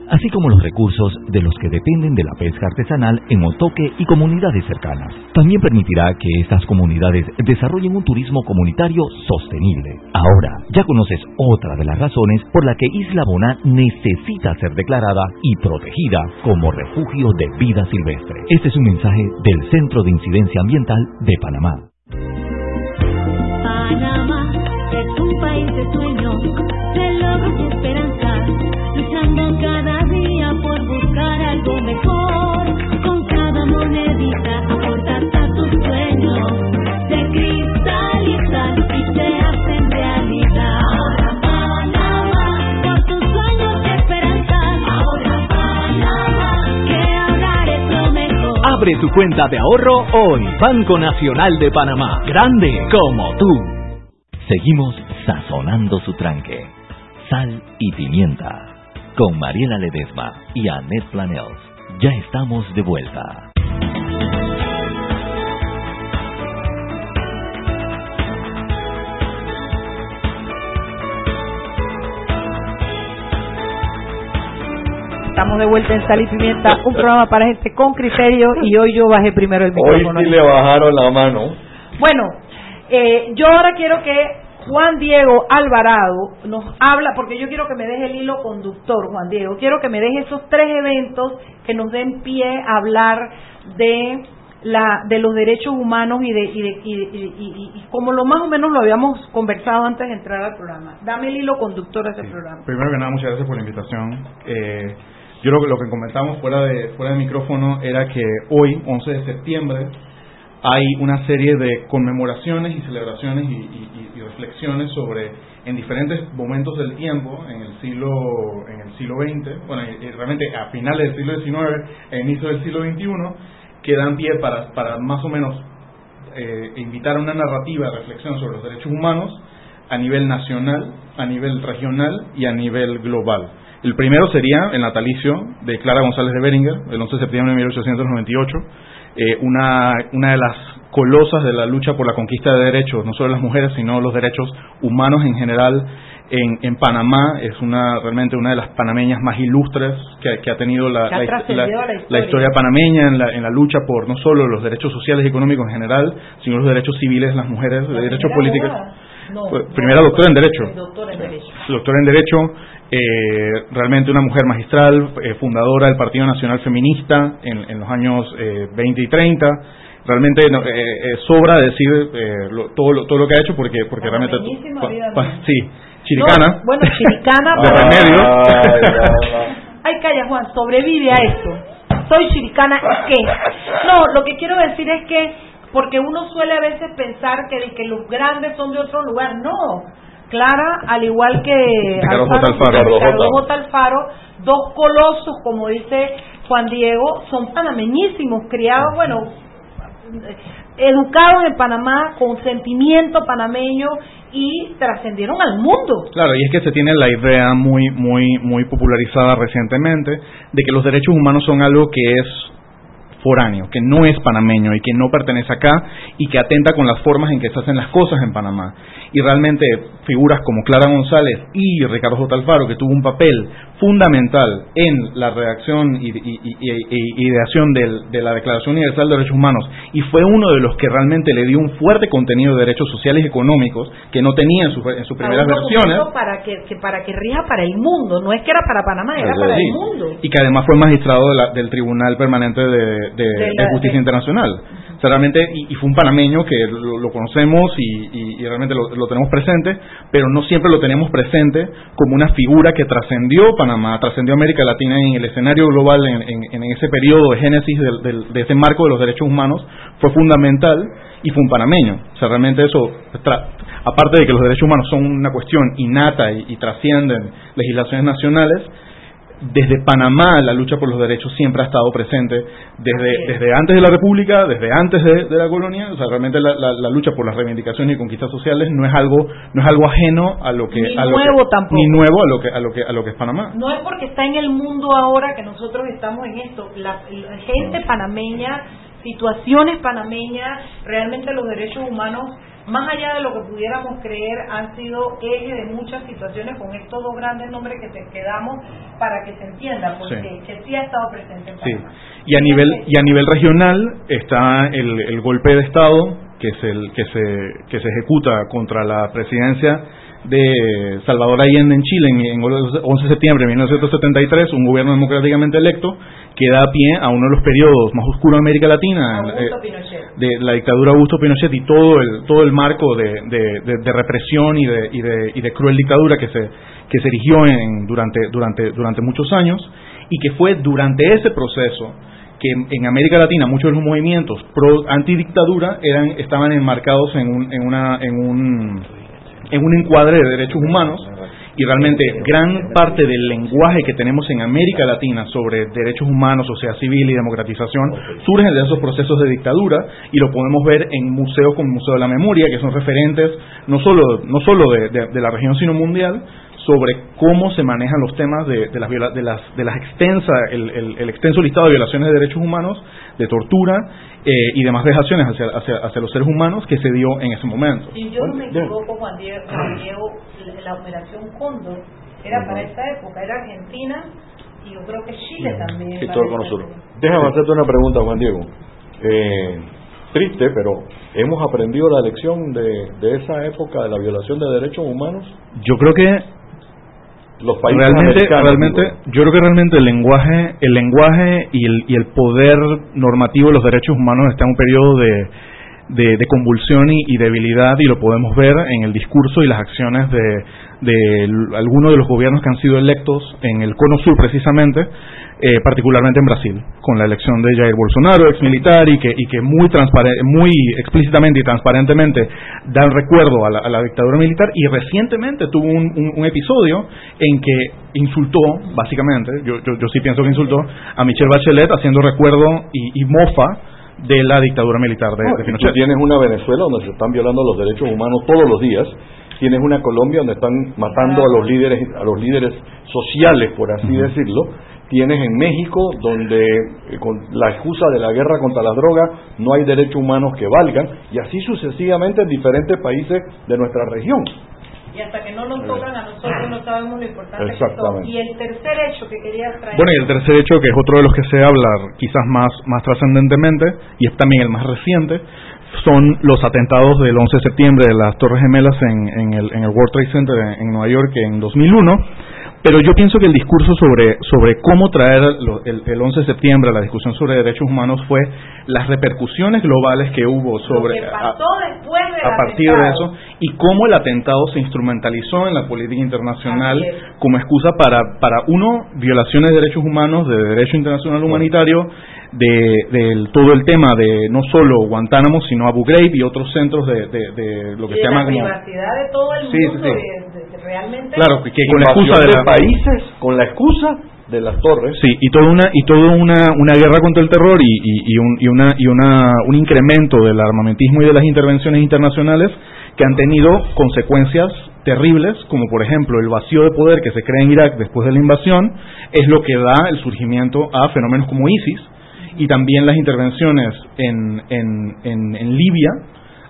A: así como los recursos de los que dependen de la pesca artesanal en Otoque y comunidades cercanas. También permitirá que estas comunidades desarrollen un turismo comunitario sostenible. Ahora, ya conoces otra de las razones por la que Isla Bona necesita ser declarada y protegida como refugio de vida silvestre. Este es un mensaje del Centro de Incidencia Ambiental de Panamá.
K: Panamá
G: Abre tu cuenta de ahorro hoy. Banco Nacional de Panamá. Grande como tú.
A: Seguimos sazonando su tranque. Sal y pimienta. Con Mariela Ledesma y Annette Planels. Ya estamos de vuelta.
C: Estamos de vuelta en Sal y Pimienta, un programa para gente con criterio y hoy yo bajé primero el
D: Hoy
C: micrófono.
D: sí le bajaron la mano.
C: Bueno, eh, yo ahora quiero que Juan Diego Alvarado nos habla, porque yo quiero que me deje el hilo conductor, Juan Diego. Quiero que me deje esos tres eventos que nos den pie a hablar de la de los derechos humanos y de y, de, y, de- y- y- y como lo más o menos lo habíamos conversado antes de entrar al programa. Dame el hilo conductor a ese programa.
J: Primero que nada, muchas gracias por la invitación. Eh, yo lo, que- lo que comentamos fuera de, fuera de micrófono era que hoy, 11 de septiembre, hay una serie de conmemoraciones y celebraciones y, reflexiones sobre en diferentes momentos del tiempo en el siglo en el siglo XX bueno y- realmente a finales del siglo XIX e inicio del siglo XXI que dan pie para para más o menos eh, invitar a una narrativa de reflexión sobre los derechos humanos a nivel nacional, a nivel regional y a nivel global. El primero sería el natalicio de Clara González de Beringer, el 11 de septiembre de 1898, eh, una, una de las colosas de la lucha por la conquista de derechos, no solo de las mujeres, sino los derechos humanos en general en, en Panamá. Es una realmente una de las panameñas más ilustres que, que ha tenido la,
C: Que ha
J: la-
C: historia.
J: panameña en la, en la lucha por no solo los derechos sociales y económicos en general, sino los derechos civiles de las mujeres, los derechos políticos.
C: No,
J: primera doctora en Derecho.
C: Doctora en Derecho.
J: Doctora en Derecho, eh, realmente una mujer magistral, eh, fundadora del Partido Nacional Feminista en, en los años eh, 20 y 30. Realmente no, eh, eh, sobra decir eh, lo- todo, lo, todo lo que ha hecho porque, porque realmente...
C: Panameñísima
J: pa- sí, chiricana.
C: No, bueno, chiricana.
J: de
C: pero-
J: remedio.
C: Ay, calla, Juan, sobrevive a esto. Soy chiricana y qué. No, lo que quiero decir es que, porque uno suele a veces pensar que, de que los grandes son de otro lugar. No. Clara, al igual que
D: Ricardo J. Alfaro.
C: Ricardo J. Alfaro, dos colosos, como dice Juan Diego, son panameñísimos, criados, bueno, educados en Panamá, con sentimiento panameño y trascendieron al mundo.
J: Claro, y es que se tiene la idea muy, muy, muy popularizada recientemente de que los derechos humanos son algo que es foráneo, que no es panameño y que no pertenece acá y que atenta con las formas en que se hacen las cosas en Panamá. Y realmente figuras como Clara González y Ricardo J. Alfaro, que tuvo un papel fundamental en la redacción y, y- y- ideación del- de la Declaración Universal de Derechos Humanos, y fue uno de los que realmente le dio un fuerte contenido de derechos sociales y económicos que no tenía en, su- en sus primeras versiones.
C: Para que, que para que rija para el mundo, no es que era para Panamá, era para
J: Sí.
C: el mundo.
J: Y que además fue magistrado de la- del Tribunal Permanente de, de-
C: De
J: de
C: la-
J: Justicia Internacional. O sea, realmente, y, fue un panameño que lo, lo conocemos y, realmente lo, tenemos presente, pero no siempre lo tenemos presente como una figura que trascendió Panamá, trascendió América Latina en el escenario global en, en- ese periodo de génesis del- del- de ese marco de los derechos humanos, fue fundamental y fue un panameño. O sea, realmente eso, aparte de que los derechos humanos son una cuestión innata y trascienden legislaciones nacionales, desde Panamá la lucha por los derechos siempre ha estado presente, desde, desde antes de la República, desde antes de, la colonia, o sea, realmente la, la, lucha por las reivindicaciones y conquistas sociales no es algo no es algo ajeno a lo que
C: ni
J: a
C: nuevo tampoco.
J: ni nuevo a lo que a lo que a lo que es Panamá.
C: No es porque está en el mundo ahora que nosotros estamos en esto, la, la gente panameña, situaciones panameñas, realmente los derechos humanos más allá de lo que pudiéramos creer, han sido eje de muchas situaciones con estos dos grandes nombres que te quedamos para que se entienda, porque que sí ha estado presente en
J: Sí. Y a nivel y a nivel regional está el, el golpe de estado que es el que se que se ejecuta contra la presidencia de Salvador Allende en Chile en, el 11 de septiembre de 1973, un gobierno democráticamente electo que da pie a uno de los periodos más oscuros de América Latina,
C: eh,
J: de la dictadura Augusto Pinochet y todo el todo el marco de, de, represión y de, y de, y de cruel dictadura que se que se erigió en, durante durante durante muchos años y que fue durante ese proceso que en América Latina muchos de los movimientos pro antidictadura eran estaban enmarcados en un, en una en un en un encuadre de derechos humanos. Y realmente gran parte del lenguaje que tenemos en América Latina sobre derechos humanos, sociedad civil y democratización surge de esos procesos de dictadura y lo podemos ver en museos como el Museo de la Memoria, que son referentes no solo, no solo de la región, sino mundial, sobre cómo se manejan los temas de, de las, de las, de las extensa, el, el, extenso listado de violaciones de derechos humanos, de tortura eh, y demás vejaciones hacia, hacia, hacia, los seres humanos que se dio en ese momento.
C: Si yo no me equivoco, Juan Diego, la operación Cóndor era para esa época, era Argentina y yo creo que Chile también.
D: Sí, todo con nosotros. Déjame hacerte una pregunta, Juan Diego. Eh, triste, pero hemos aprendido la lección de, de esa época de la violación de derechos humanos.
J: Yo creo que
D: los países
J: realmente realmente yo creo que realmente el lenguaje el lenguaje y el, y el poder normativo de los derechos humanos está en un periodo de, de, convulsión y, debilidad y lo podemos ver en el discurso y las acciones de, de algunos de los gobiernos que han sido electos en el cono sur precisamente eh, particularmente en Brasil, con la elección de Jair Bolsonaro, ex militar, y que, y que muy, muy explícitamente y transparentemente da el recuerdo a la, dictadura militar, y recientemente tuvo un, episodio en que insultó, básicamente, yo, yo, sí pienso que insultó, a Michelle Bachelet haciendo recuerdo y, mofa de la dictadura militar de, Pinochet.
D: tienes una Venezuela donde se están violando los derechos humanos todos los días, tienes una Colombia donde están matando a los líderes a los líderes sociales por así decirlo tienes en México, donde eh, con la excusa de la guerra contra las drogas no hay derechos humanos que valgan, y así sucesivamente en diferentes países de nuestra región.
C: Y hasta que no nos tocan a nosotros no sabemos lo importante
D: Exactamente.
C: Y el tercer hecho que quería traer.
J: Bueno, y el tercer hecho, que es otro de los que se habla quizás más, más trascendentemente, y es también el más reciente, son los atentados del 11 de septiembre de las Torres Gemelas en, en, el, en el World Trade Center en, en Nueva York en 2001 pero yo pienso que el discurso sobre, sobre cómo traer el, el, 11 de septiembre a la discusión sobre derechos humanos fue las repercusiones globales que hubo sobre
C: a,
J: partir de eso y cómo el atentado se instrumentalizó en la política internacional como excusa para, para uno, violaciones de derechos humanos, de derecho internacional humanitario, de, todo el tema de no solo Guantánamo, sino Abu Ghraib y otros centros de, de, lo que se llama
C: la privacidad de todo el mundo, realmente...
J: Claro, que, con la excusa
D: de, países, con la excusa de las torres.
J: Sí, y toda una y toda una, una guerra contra el terror y, y, un, y una y una un incremento del armamentismo y de las intervenciones internacionales que han tenido consecuencias terribles, como por ejemplo el vacío de poder que se crea en Irak después de la invasión, es lo que da el surgimiento a fenómenos como ISIS, y también las intervenciones en, en, en, Libia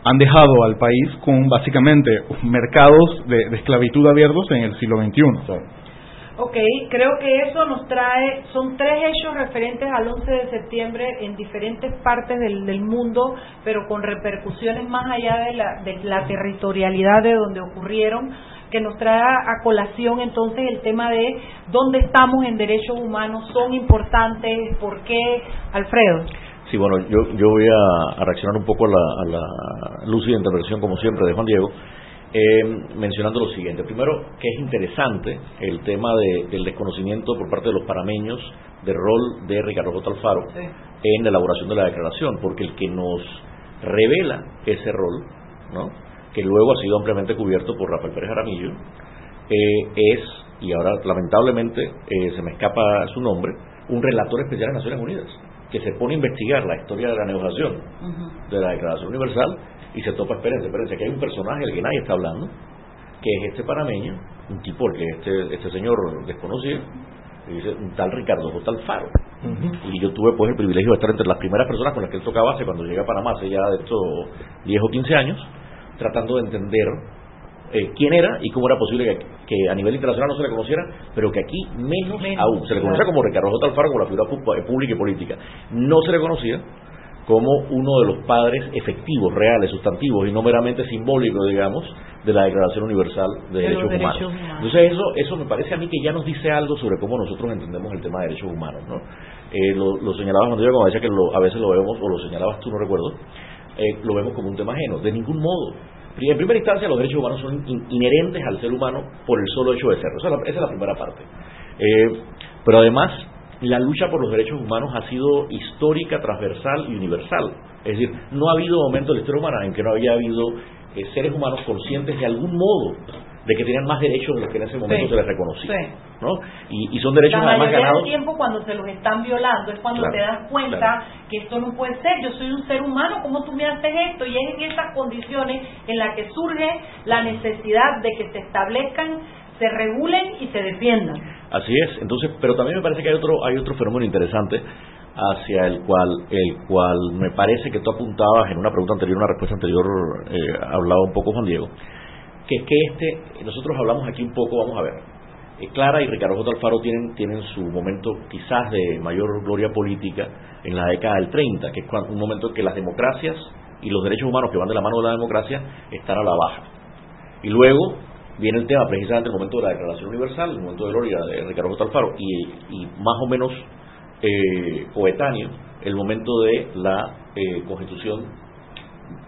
J: han dejado al país con básicamente mercados de, esclavitud abiertos en el siglo XXI.
C: Ok, creo que eso nos trae, son tres hechos referentes al 11 de septiembre en diferentes partes del, del mundo, pero con repercusiones más allá de la, de la territorialidad de donde ocurrieron que nos trae a colación entonces el tema de dónde estamos en derechos humanos, son importantes, por qué, Alfredo.
I: Sí, bueno, yo, yo voy a, reaccionar un poco a la, a la lúcida intervención, como siempre, de Juan Diego, eh, mencionando lo siguiente. Primero, que es interesante el tema del desconocimiento por parte de los parameños del rol de Ricardo J. Alfaro en la elaboración de la declaración, porque el que nos revela ese rol, ¿no? que luego ha sido ampliamente cubierto por Rafael Pérez Jaramillo, eh, es y ahora lamentablemente eh, se me escapa su nombre, un relator especial de Naciones Unidas, que se pone a investigar la historia de la negociación de la Declaración Universal y se topa, espérense, espérense, que hay un personaje del que nadie está hablando, que es este panameño, un tipo que este, este señor desconocido, y dice un tal Ricardo J. Alfaro. Y yo tuve pues el privilegio de estar entre las primeras personas con las que él tocaba base cuando llegué a Panamá hace ya de estos 10 o 15 años, tratando de entender eh, quién era y cómo era posible que, a nivel internacional no se le conociera, pero que aquí menos, aún. Se le conocía como Ricardo J. Alfaro, como la figura eh, pública y política. No se le conocía como uno de los padres efectivos, reales, sustantivos y no meramente simbólicos, digamos, de la Declaración Universal de, derechos, humanos. Entonces eso, eso me parece a mí que ya nos dice algo sobre cómo nosotros entendemos el tema de derechos humanos. ¿no? Eh, lo, lo, señalabas cuando yo como decía que a veces lo vemos, o lo señalabas tú, no recuerdo, eh, lo vemos como un tema ajeno. De ningún modo. En primera instancia, los derechos humanos son inherentes al ser humano por el solo hecho de serlo. Esa es la, primera parte. Eh, pero además, la lucha por los derechos humanos ha sido histórica, transversal y universal. Es decir, no ha habido momento de la historia humana en que no había habido eh, seres humanos conscientes de algún modo de que tenían más derechos de los que en ese momento se les reconocía. ¿no? Y, son derechos
C: la
I: además ganados.
C: del tiempo cuando se los están violando es cuando te das cuenta que esto no puede ser. Yo soy un ser humano, ¿cómo tú me haces esto? Y es en esas condiciones en las que surge la necesidad de que se establezcan se regulen y se defiendan.
I: Así es. Entonces, pero también me parece que hay otro hay otro fenómeno interesante hacia el cual el cual me parece que tú apuntabas en una pregunta anterior, una respuesta anterior eh, hablaba un poco Juan Diego, que es que este nosotros hablamos aquí un poco, vamos a ver. Eh, Clara y Ricardo J. Alfaro tienen, tienen su momento quizás de mayor gloria política en la década del 30, que es un momento en que las democracias y los derechos humanos que van de la mano de la democracia están a la baja. Y luego viene el tema precisamente el momento de la Declaración Universal, el momento de gloria de Ricardo J. Alfaro, y, más o menos eh, coetáneo el momento de la eh, constitución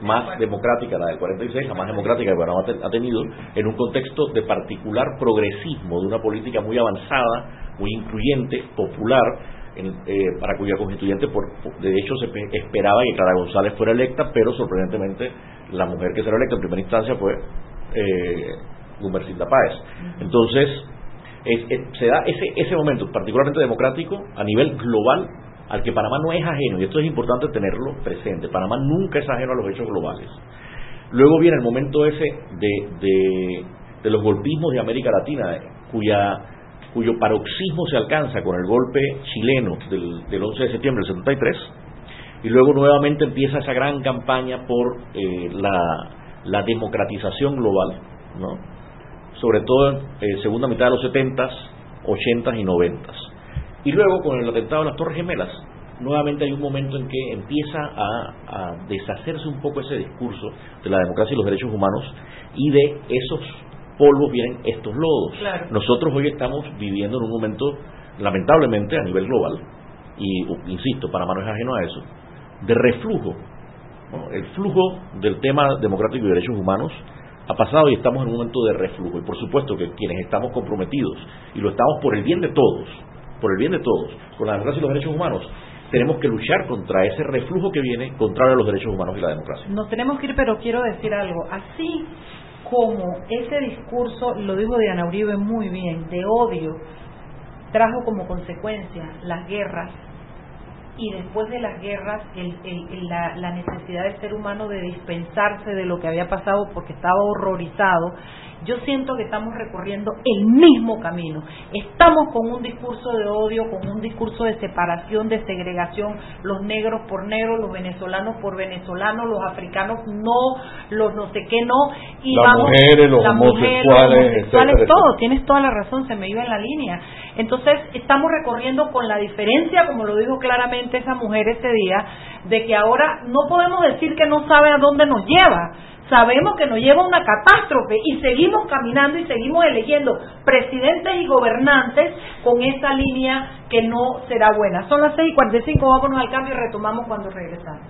I: más democrática, la del 46, la más democrática que Panamá ha tenido, en un contexto de particular progresismo, de una política muy avanzada, muy incluyente, popular, eh, para cuya constituyente, por, de hecho, se esperaba que Clara González fuera electa, pero sorprendentemente la mujer que será electa en primera instancia fue eh, Gumercinda Páez. Entonces, se da ese, ese momento particularmente democrático a nivel global al que Panamá no es ajeno, y esto es importante tenerlo presente, Panamá nunca es ajeno a los hechos globales. Luego viene el momento ese de, los golpismos de América Latina, cuya, cuyo paroxismo se alcanza con el golpe chileno del, del 11 de septiembre del 73, y luego nuevamente empieza esa gran campaña por eh, la, democratización global, sobre todo en eh, segunda mitad de los 70s, 80s y 90s. Y luego con el atentado de las Torres Gemelas, nuevamente hay un momento en que empieza a, deshacerse un poco ese discurso de la democracia y los derechos humanos y de esos polvos vienen estos lodos. Nosotros hoy estamos viviendo en un momento, lamentablemente a nivel global, y insisto, Panamá no es ajeno a eso, de reflujo. El flujo del tema democrático y derechos humanos ha pasado y estamos en un momento de reflujo. Y por supuesto que quienes estamos comprometidos, y lo estamos por el bien de todos, por el bien de todos, con la democracia y los derechos humanos, tenemos que luchar contra ese reflujo que viene contrario a los derechos humanos y la democracia.
C: Nos tenemos que ir, pero quiero decir algo. Así como ese discurso, lo dijo Diana Uribe muy bien, de odio, trajo como consecuencia las guerras, y después de las guerras la, necesidad del ser humano de dispensarse de lo que había pasado porque estaba horrorizado, yo siento que estamos recorriendo el mismo camino. Estamos con un discurso de odio, con un discurso de separación, de segregación, los negros por negros, los venezolanos por venezolanos, los africanos no, los no sé qué no, y
D: las mujeres, los homosexuales,
C: todo, tienes toda la razón, se me iba en la línea. Entonces, estamos recorriendo con la diferencia, como lo dijo claramente esa mujer ese día, de que ahora no podemos decir que no sabe a dónde nos lleva. Sabemos que nos lleva a una catástrofe y seguimos caminando y seguimos eligiendo presidentes y gobernantes con esa línea que no será buena. Son las 6 y 45, vámonos al cambio y retomamos cuando regresamos.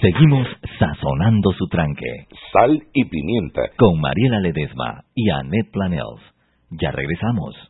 A: Seguimos sazonando su tranque.
B: Sal y pimienta.
A: Con Mariela Ledesma y Annette Planels. Ya regresamos.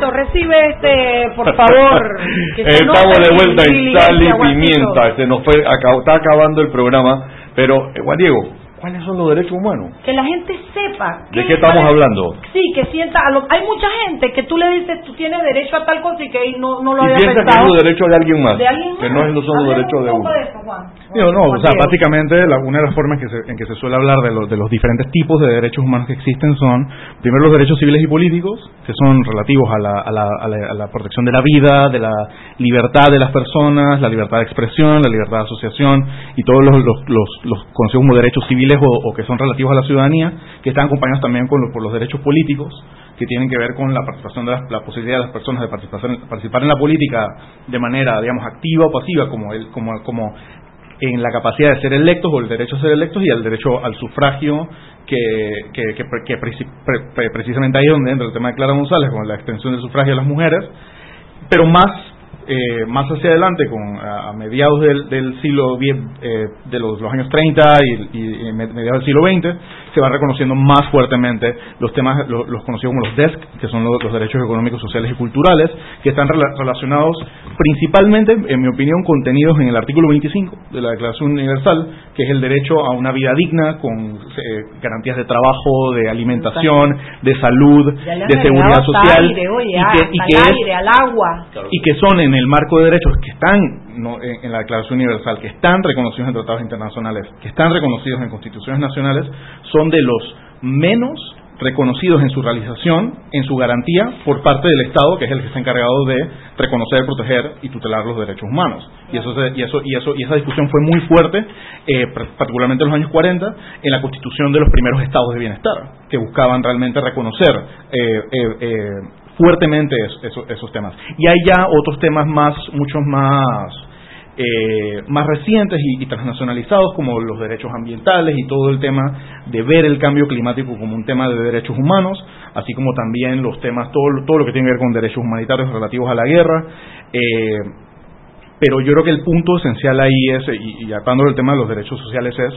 C: Juancito, recibe este, por favor. que
D: Estamos de vuelta en Sal y
C: Juancito.
D: Pimienta. Se nos fue, acab- está acabando el programa. Pero, eh, Juan Diego, ¿cuáles son los derechos humanos?
C: Que la gente sepa.
D: ¿De
C: qué
D: estamos
C: es-
D: hablando?
C: Sí, que sienta. a lo- hay mucha gente que tú le dices, tú tienes derecho a tal cosa y que no, no lo
D: Y
C: había
D: piensa que es los derechos de alguien más.
C: De alguien
D: Que
C: más.
D: no, no son los derechos de
C: un
D: uno.
C: de eso, Juan.
J: No, o sea, básicamente la- una de las formas que se- en que se suele hablar de los, de los diferentes tipos de derechos humanos que existen son, primero, los derechos civiles y políticos, que son relativos a la, a la, a la- a la protección de la vida, de la libertad de las personas, la libertad de expresión, la libertad de asociación y todos los, los, los, los conocidos como derechos civiles o, que son relativos a la ciudadanía, que están acompañados también con los, por los derechos políticos, que tienen que ver con la participación de las- la posibilidad de las personas de participar, participar en la política de manera, digamos, activa o pasiva, como, el, como, como en la capacidad de ser electos o el derecho a ser electos y el derecho al sufragio que, que, que, que preci- pre- pre- precisamente ahí es donde entra el tema de Clara González con la extensión del sufragio a las mujeres. Pero más eh, más hacia adelante con a, a mediados del, del siglo vie- eh, de los, los años 30 y, y- y me- mediados del siglo XX se van reconociendo más fuertemente los temas los, los conocidos como los DESC que son los, los derechos económicos sociales y culturales que están rela- relacionados principalmente en mi opinión contenidos en el artículo 25 de la Declaración Universal que es el derecho a una vida digna con eh, garantías de trabajo de alimentación de salud de seguridad social
C: aire, oye,
J: y que, y que es-
C: al agua.
J: y que son en el marco de derechos que están no, en, en la Declaración Universal, que están reconocidos en tratados internacionales, que están reconocidos en constituciones nacionales, son de los menos reconocidos en su realización, en su garantía por parte del Estado, que es el que está encargado de reconocer, proteger y tutelar los derechos humanos. Y eso, y eso, y eso, y esa discusión fue muy fuerte, eh, particularmente en los años 40, en la constitución de los primeros estados de bienestar, que buscaban realmente reconocer eh, eh, eh, fuertemente es- eso- esos temas. Y hay ya otros temas más, muchos más eh, más recientes y, transnacionalizados como los derechos ambientales y todo el tema de ver el cambio climático como un tema de derechos humanos, así como también los temas, todo, todo lo que tiene que ver con derechos humanitarios relativos a la guerra. eh, pero yo creo que el punto esencial ahí es, y, y atando el tema de los derechos sociales, es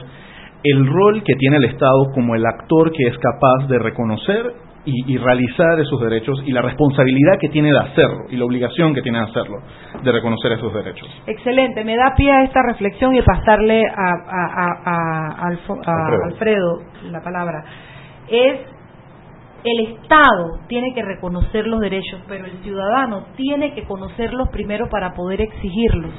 J: el rol que tiene el Estado como el actor que es capaz de reconocer y, y realizar esos derechos y la responsabilidad que tiene de hacerlo y la obligación que tiene de hacerlo, de reconocer esos derechos.
C: Excelente, me da pie a esta reflexión y pasarle a, a- a- a Alfo- a
D: Alfredo.
C: Alfredo la palabra. Es el Estado tiene que reconocer los derechos, pero el ciudadano tiene que conocerlos primero para poder exigirlos.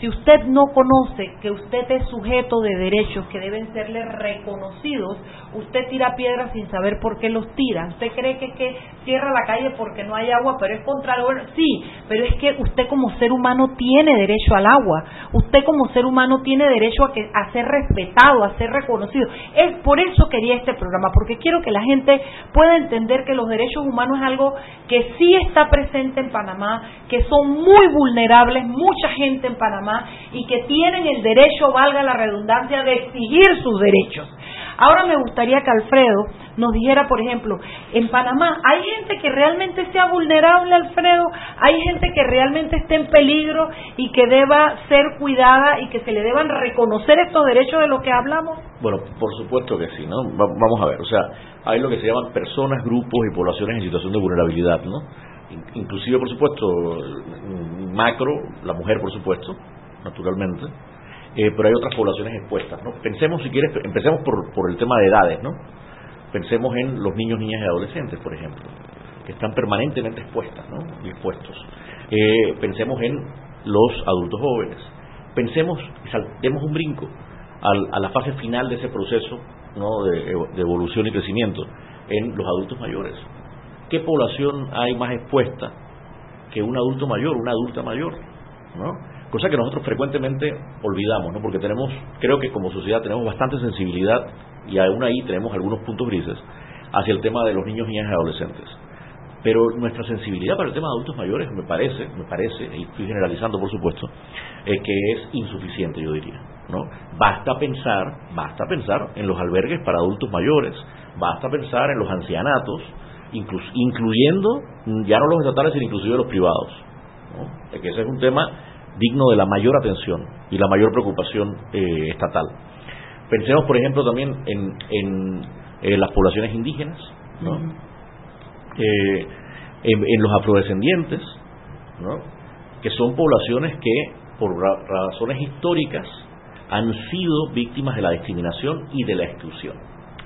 C: Si usted no conoce que usted es sujeto de derechos que deben serle reconocidos, usted tira piedras sin saber por qué los tira. Usted cree que, que cierra la calle porque no hay agua, pero es contra el gobierno. Sí, pero es que usted como ser humano tiene derecho al agua. Usted como ser humano tiene derecho a, que, a ser respetado, a ser reconocido. Es por eso quería este programa, porque quiero que la gente pueda entender que los derechos humanos es algo que sí está presente en Panamá, que son muy vulnerables, mucha gente en Panamá, y que tienen el derecho, valga la redundancia, de exigir sus derechos. Ahora me gustaría que Alfredo nos dijera, por ejemplo, en Panamá, ¿hay gente que realmente sea vulnerable, Alfredo? ¿Hay gente que realmente esté en peligro y que deba ser cuidada y que se le deban reconocer estos derechos de los que hablamos?
I: Bueno, por supuesto que sí, ¿no? vamos a ver, o sea, hay lo que se llaman personas, grupos y poblaciones en situación de vulnerabilidad, ¿no? Inclusive, por supuesto, macro, la mujer, por supuesto, naturalmente, eh, pero hay otras poblaciones expuestas. ¿no? Pensemos, si quieres, empecemos por, por el tema de edades, ¿no? Pensemos en los niños, niñas y adolescentes, por ejemplo, que están permanentemente expuestas, ¿no? expuestos. Eh, pensemos en los adultos jóvenes. Pensemos y saltemos un brinco a la fase final de ese proceso ¿no? de evolución y crecimiento en los adultos mayores. ¿Qué población hay más expuesta que un adulto mayor, una adulta mayor? ¿no? cosa que nosotros frecuentemente olvidamos, ¿no? porque tenemos, creo que como sociedad tenemos bastante sensibilidad y aún ahí tenemos algunos puntos grises hacia el tema de los niños, niñas y adolescentes. Pero nuestra sensibilidad para el tema de adultos mayores me parece, me parece, y estoy generalizando por supuesto, eh, que es insuficiente, yo diría. ¿no? Basta pensar, basta pensar en los albergues para adultos mayores, basta pensar en los ancianatos, incluyendo ya no los estatales, sino inclusive los privados. ¿no? Que ese es un tema digno de la mayor atención y la mayor preocupación eh, estatal. Pensemos, por ejemplo, también en, en eh, las poblaciones indígenas, eh, en, los afrodescendientes, que son poblaciones que, por razones históricas, han sido víctimas de la discriminación y de la exclusión.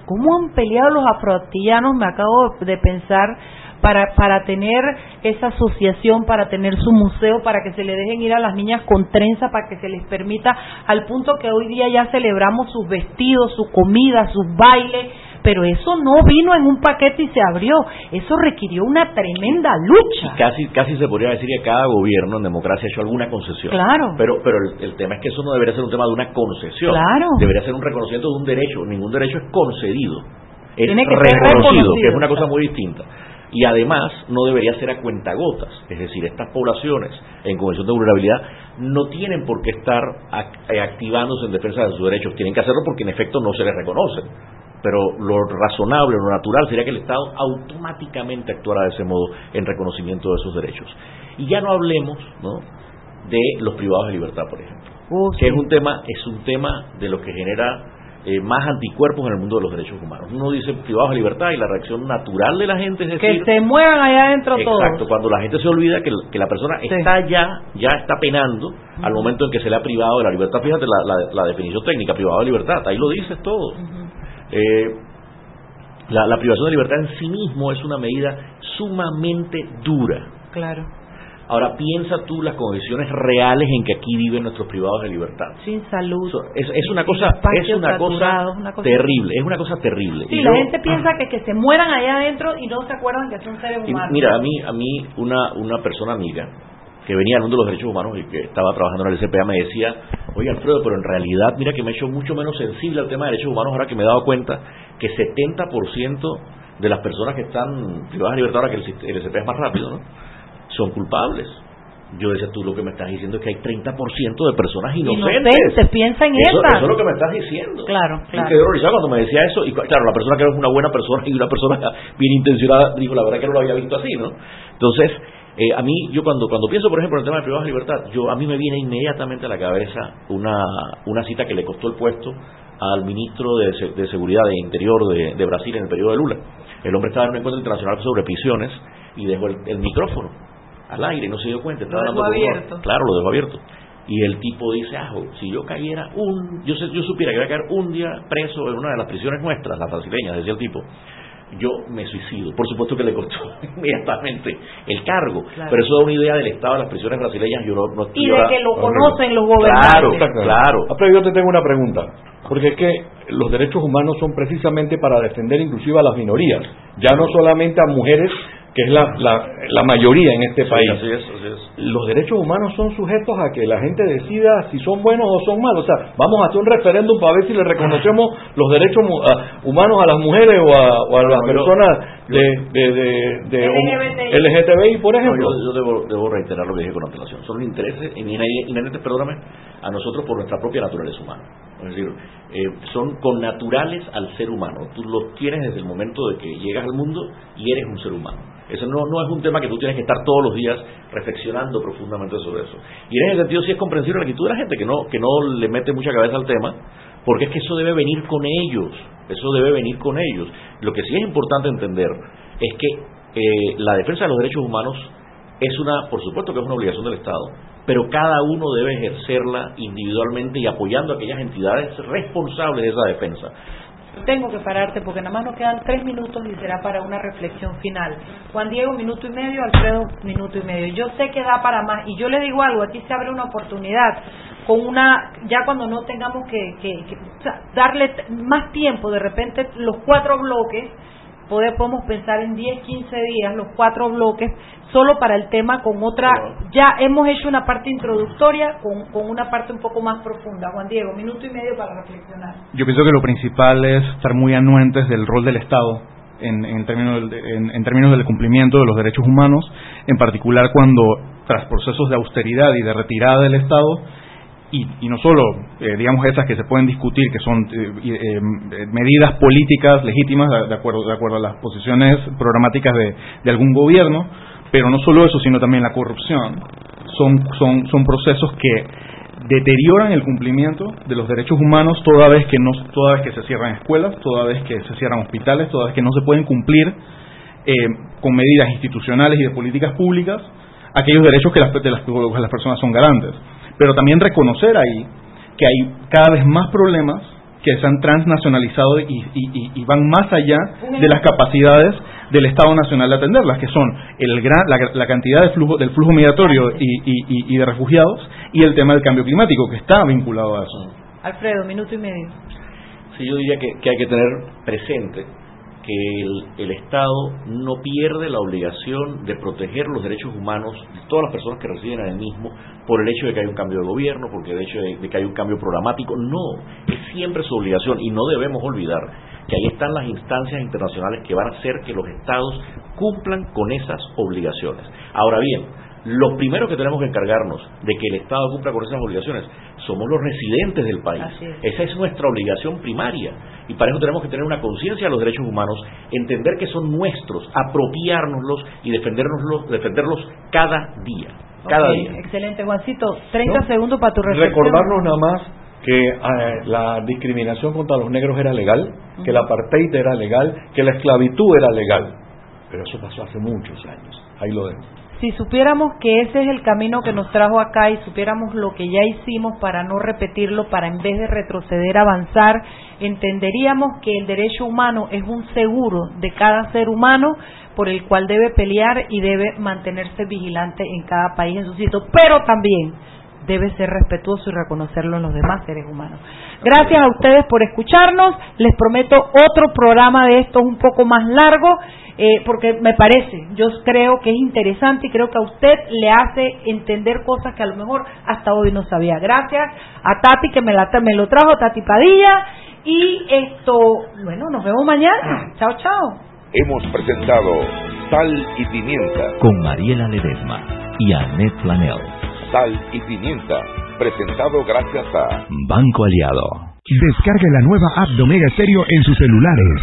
C: ¿Cómo han peleado los afroatillanos? Me acabo de pensar para, para tener esa asociación, para tener su museo, para que se le dejen ir a las niñas con trenza, para que se les permita, al punto que hoy día ya celebramos sus vestidos, su comida, sus bailes, pero eso no vino en un paquete y se abrió, eso requirió una tremenda lucha.
I: casi, casi se podría decir que cada gobierno en democracia ha hecho alguna concesión.
C: Claro.
I: Pero, pero el, tema es que eso no debería ser un tema de una concesión.
C: Claro.
I: Debería ser un reconocimiento de un derecho. Ningún derecho es concedido. Es Tiene que reconocido, que es una cosa muy distinta y además no debería ser a cuentagotas, es decir, estas poblaciones en convención de vulnerabilidad no tienen por qué estar eh, activándose en defensa de sus derechos, tienen que hacerlo porque en efecto no se les reconoce. Pero lo razonable, lo natural sería que el Estado automáticamente actuara de ese modo en reconocimiento de esos derechos. Y ya no hablemos ¿no? de los privados de libertad, por ejemplo, oh, que es un tema es un tema de lo que genera eh, más anticuerpos en el mundo de los derechos humanos. Uno dice privados de libertad y la reacción natural de la gente es decir...
C: Que se muevan allá adentro
I: todos. Exacto, cuando la gente se olvida que, que la persona está ya, ya está penando al momento en que se le ha privado de la libertad. Fíjate la, definición técnica, privado de libertad, ahí lo dices todo. Eh, la, la privación de libertad en sí mismo es una medida sumamente dura.
C: Claro
I: Ahora piensa tú las condiciones reales en que aquí viven nuestros privados de libertad.
C: Sin salud.
I: Es, es una cosa, es una cosa, terrible, es una cosa terrible.
C: Sí, la gente piensa que que se mueran allá adentro y no se acuerdan que son seres humanos.
I: mira, a mí, a mí una, una persona amiga que venía del mundo de los derechos humanos y que estaba trabajando en el SPA me decía, oye Alfredo, pero en realidad mira que me he hecho mucho menos sensible al tema de derechos humanos ahora que me he dado cuenta que 70% de las personas que están privadas de libertad ahora que el, el SPA es más rápido, ¿no? son culpables. Yo decía, tú lo que me estás diciendo es que hay 30% de personas inocentes.
C: Inocentes, piensa en
I: eso. Eso es lo que me estás diciendo.
C: Claro, claro.
I: Y quedé horrorizado cuando me decía eso. Y claro, la persona que es una buena persona y una persona bien intencionada dijo, la verdad que no lo había visto así, ¿no? Entonces, eh, a mí, yo cuando cuando pienso, por ejemplo, en el tema de privados de libertad, yo a mí me viene inmediatamente a la cabeza una, una cita que le costó el puesto al ministro de, de Seguridad de Interior de, de, Brasil en el periodo de Lula. El hombre estaba en un encuentro internacional sobre prisiones y dejó el micrófono al aire, no se dio cuenta, estaba
C: lo abierto.
I: Claro, lo dejó abierto. Y el tipo dice, ah, si yo cayera un, yo, yo supiera que iba a caer un día preso en una de las prisiones nuestras, las brasileñas, decía el tipo, yo me suicido. Por supuesto que le costó inmediatamente el cargo,
C: Claro.
I: pero eso da una idea del estado de las prisiones brasileñas. Yo no, no estoy
C: Y de que lo
I: no, no,
C: conocen los
I: Claro,
C: gobernantes.
I: claro.
D: Ah, pero yo te tengo una pregunta, porque es que los derechos humanos son precisamente para defender inclusive a las minorías, ya no solamente a mujeres, que es la, la, la mayoría en este
I: Sí,
D: país.
I: así es, así es.
D: Los derechos humanos son sujetos a que la gente decida si son buenos o son malos. O sea, vamos a hacer un referéndum para ver si le reconocemos los derechos humanos a las mujeres o a, o a las
I: No, yo-
D: personas de, de, de, de
C: LGBTI.
D: LGTBI, por
I: No,
D: ejemplo.
I: yo, yo debo, debo reiterar lo que dije con antelación. Son intereses inhe- inherentes, perdóname, a nosotros por nuestra propia naturaleza humana. Es decir, eh, son connaturales al ser humano. Tú los tienes desde el momento de que llegas al mundo y eres un ser humano. Eso no, no es un tema que tú tienes que estar todos los días reflexionando profundamente sobre eso. Y en ese sentido sí es comprensible la actitud de la gente que no, que no le mete mucha cabeza al tema, porque es que eso debe venir con ellos, eso debe venir con ellos. Lo que sí es importante entender es que eh, la defensa de los derechos humanos es una, por supuesto que es una obligación del Estado, pero cada uno debe ejercerla individualmente y apoyando a aquellas entidades responsables de esa defensa.
C: Tengo que pararte porque nada más nos quedan tres minutos y será para una reflexión final. Juan Diego, minuto y medio, Alfredo, minuto y medio. Yo sé que da para más y yo le digo algo, aquí se abre una oportunidad con una, ya cuando no tengamos que, que- que- darle más tiempo, de repente los cuatro bloques, poder, podemos pensar en 10, 15 días, los cuatro bloques, solo para el tema con otra, ya hemos hecho una parte introductoria con, con una parte un poco más profunda. Juan Diego, minuto y medio para reflexionar.
J: Yo pienso que lo principal es estar muy anuentes del rol del Estado en, en términos del, en- en términos del cumplimiento de los derechos humanos, en particular cuando tras procesos de austeridad y de retirada del Estado, y, y no solo, eh, digamos, esas que se pueden discutir, que son eh, eh, medidas políticas legítimas de, de acuerdo, de acuerdo a las posiciones programáticas de, de algún gobierno, pero no solo eso, sino también la corrupción, son, son, son procesos que deterioran el cumplimiento de los derechos humanos toda vez que no toda vez que se cierran escuelas, toda vez que se cierran hospitales, toda vez que no se pueden cumplir con medidas institucionales y de políticas públicas aquellos derechos que las, de las, que las personas son garantes. Pero también reconocer ahí que hay cada vez más problemas que se han transnacionalizado y, y- y- y van más allá de las capacidades del Estado Nacional de atenderlas, que son el gran, la, la cantidad de flujo, del flujo migratorio y, y- y- y de refugiados y el tema del cambio climático, que está vinculado a eso.
C: Alfredo, minuto y medio.
I: Sí, yo diría que, que hay que tener presente que el, el Estado no pierde la obligación de proteger los derechos humanos de todas las personas que residen en el mismo por el hecho de que hay un cambio de gobierno, porque el hecho de, de que hay un cambio programático. No, es siempre su obligación y no debemos olvidar que ahí están las instancias internacionales que van a hacer que los Estados cumplan con esas obligaciones. Ahora bien, lo primero que tenemos que encargarnos de que el Estado cumpla con esas obligaciones somos los residentes del país.
C: Es.
I: Esa es nuestra obligación primaria. Y para eso tenemos que tener una conciencia de los derechos humanos, entender que son nuestros, apropiárnoslos y defendernoslos, defenderlos cada día. Cada día.
C: Excelente, Juancito. 30
D: No.
C: segundos para tu reflexión.
D: Recordarnos nada más que eh, la discriminación contra los negros era legal, que el apartheid era legal, que la esclavitud era legal. Pero eso pasó hace muchos años. Ahí lo dejo.
C: Si supiéramos que ese es el camino que nos trajo acá y supiéramos lo que ya hicimos para no repetirlo, para en vez de retroceder, avanzar, entenderíamos que el derecho humano es un seguro de cada ser humano por el cual debe pelear y debe mantenerse vigilante en cada país en su sitio, pero también debe ser respetuoso y reconocerlo en los demás seres humanos. Gracias a ustedes por escucharnos. Les prometo otro programa de estos un poco más largo, eh, porque me parece, yo creo que es interesante y creo que a usted le hace entender cosas que a lo mejor hasta hoy no sabía. Gracias a Tati que me, la, me lo trajo, Tati Padilla. Y esto, bueno, nos vemos mañana. Chao, chao.
B: Hemos presentado Sal y Pimienta.
A: Con Mariela Ledesma y Annette Flanell.
B: Sal y Pimienta. Presentado gracias a
A: Banco Aliado.
L: Descargue la nueva app de Omega Stereo en sus celulares.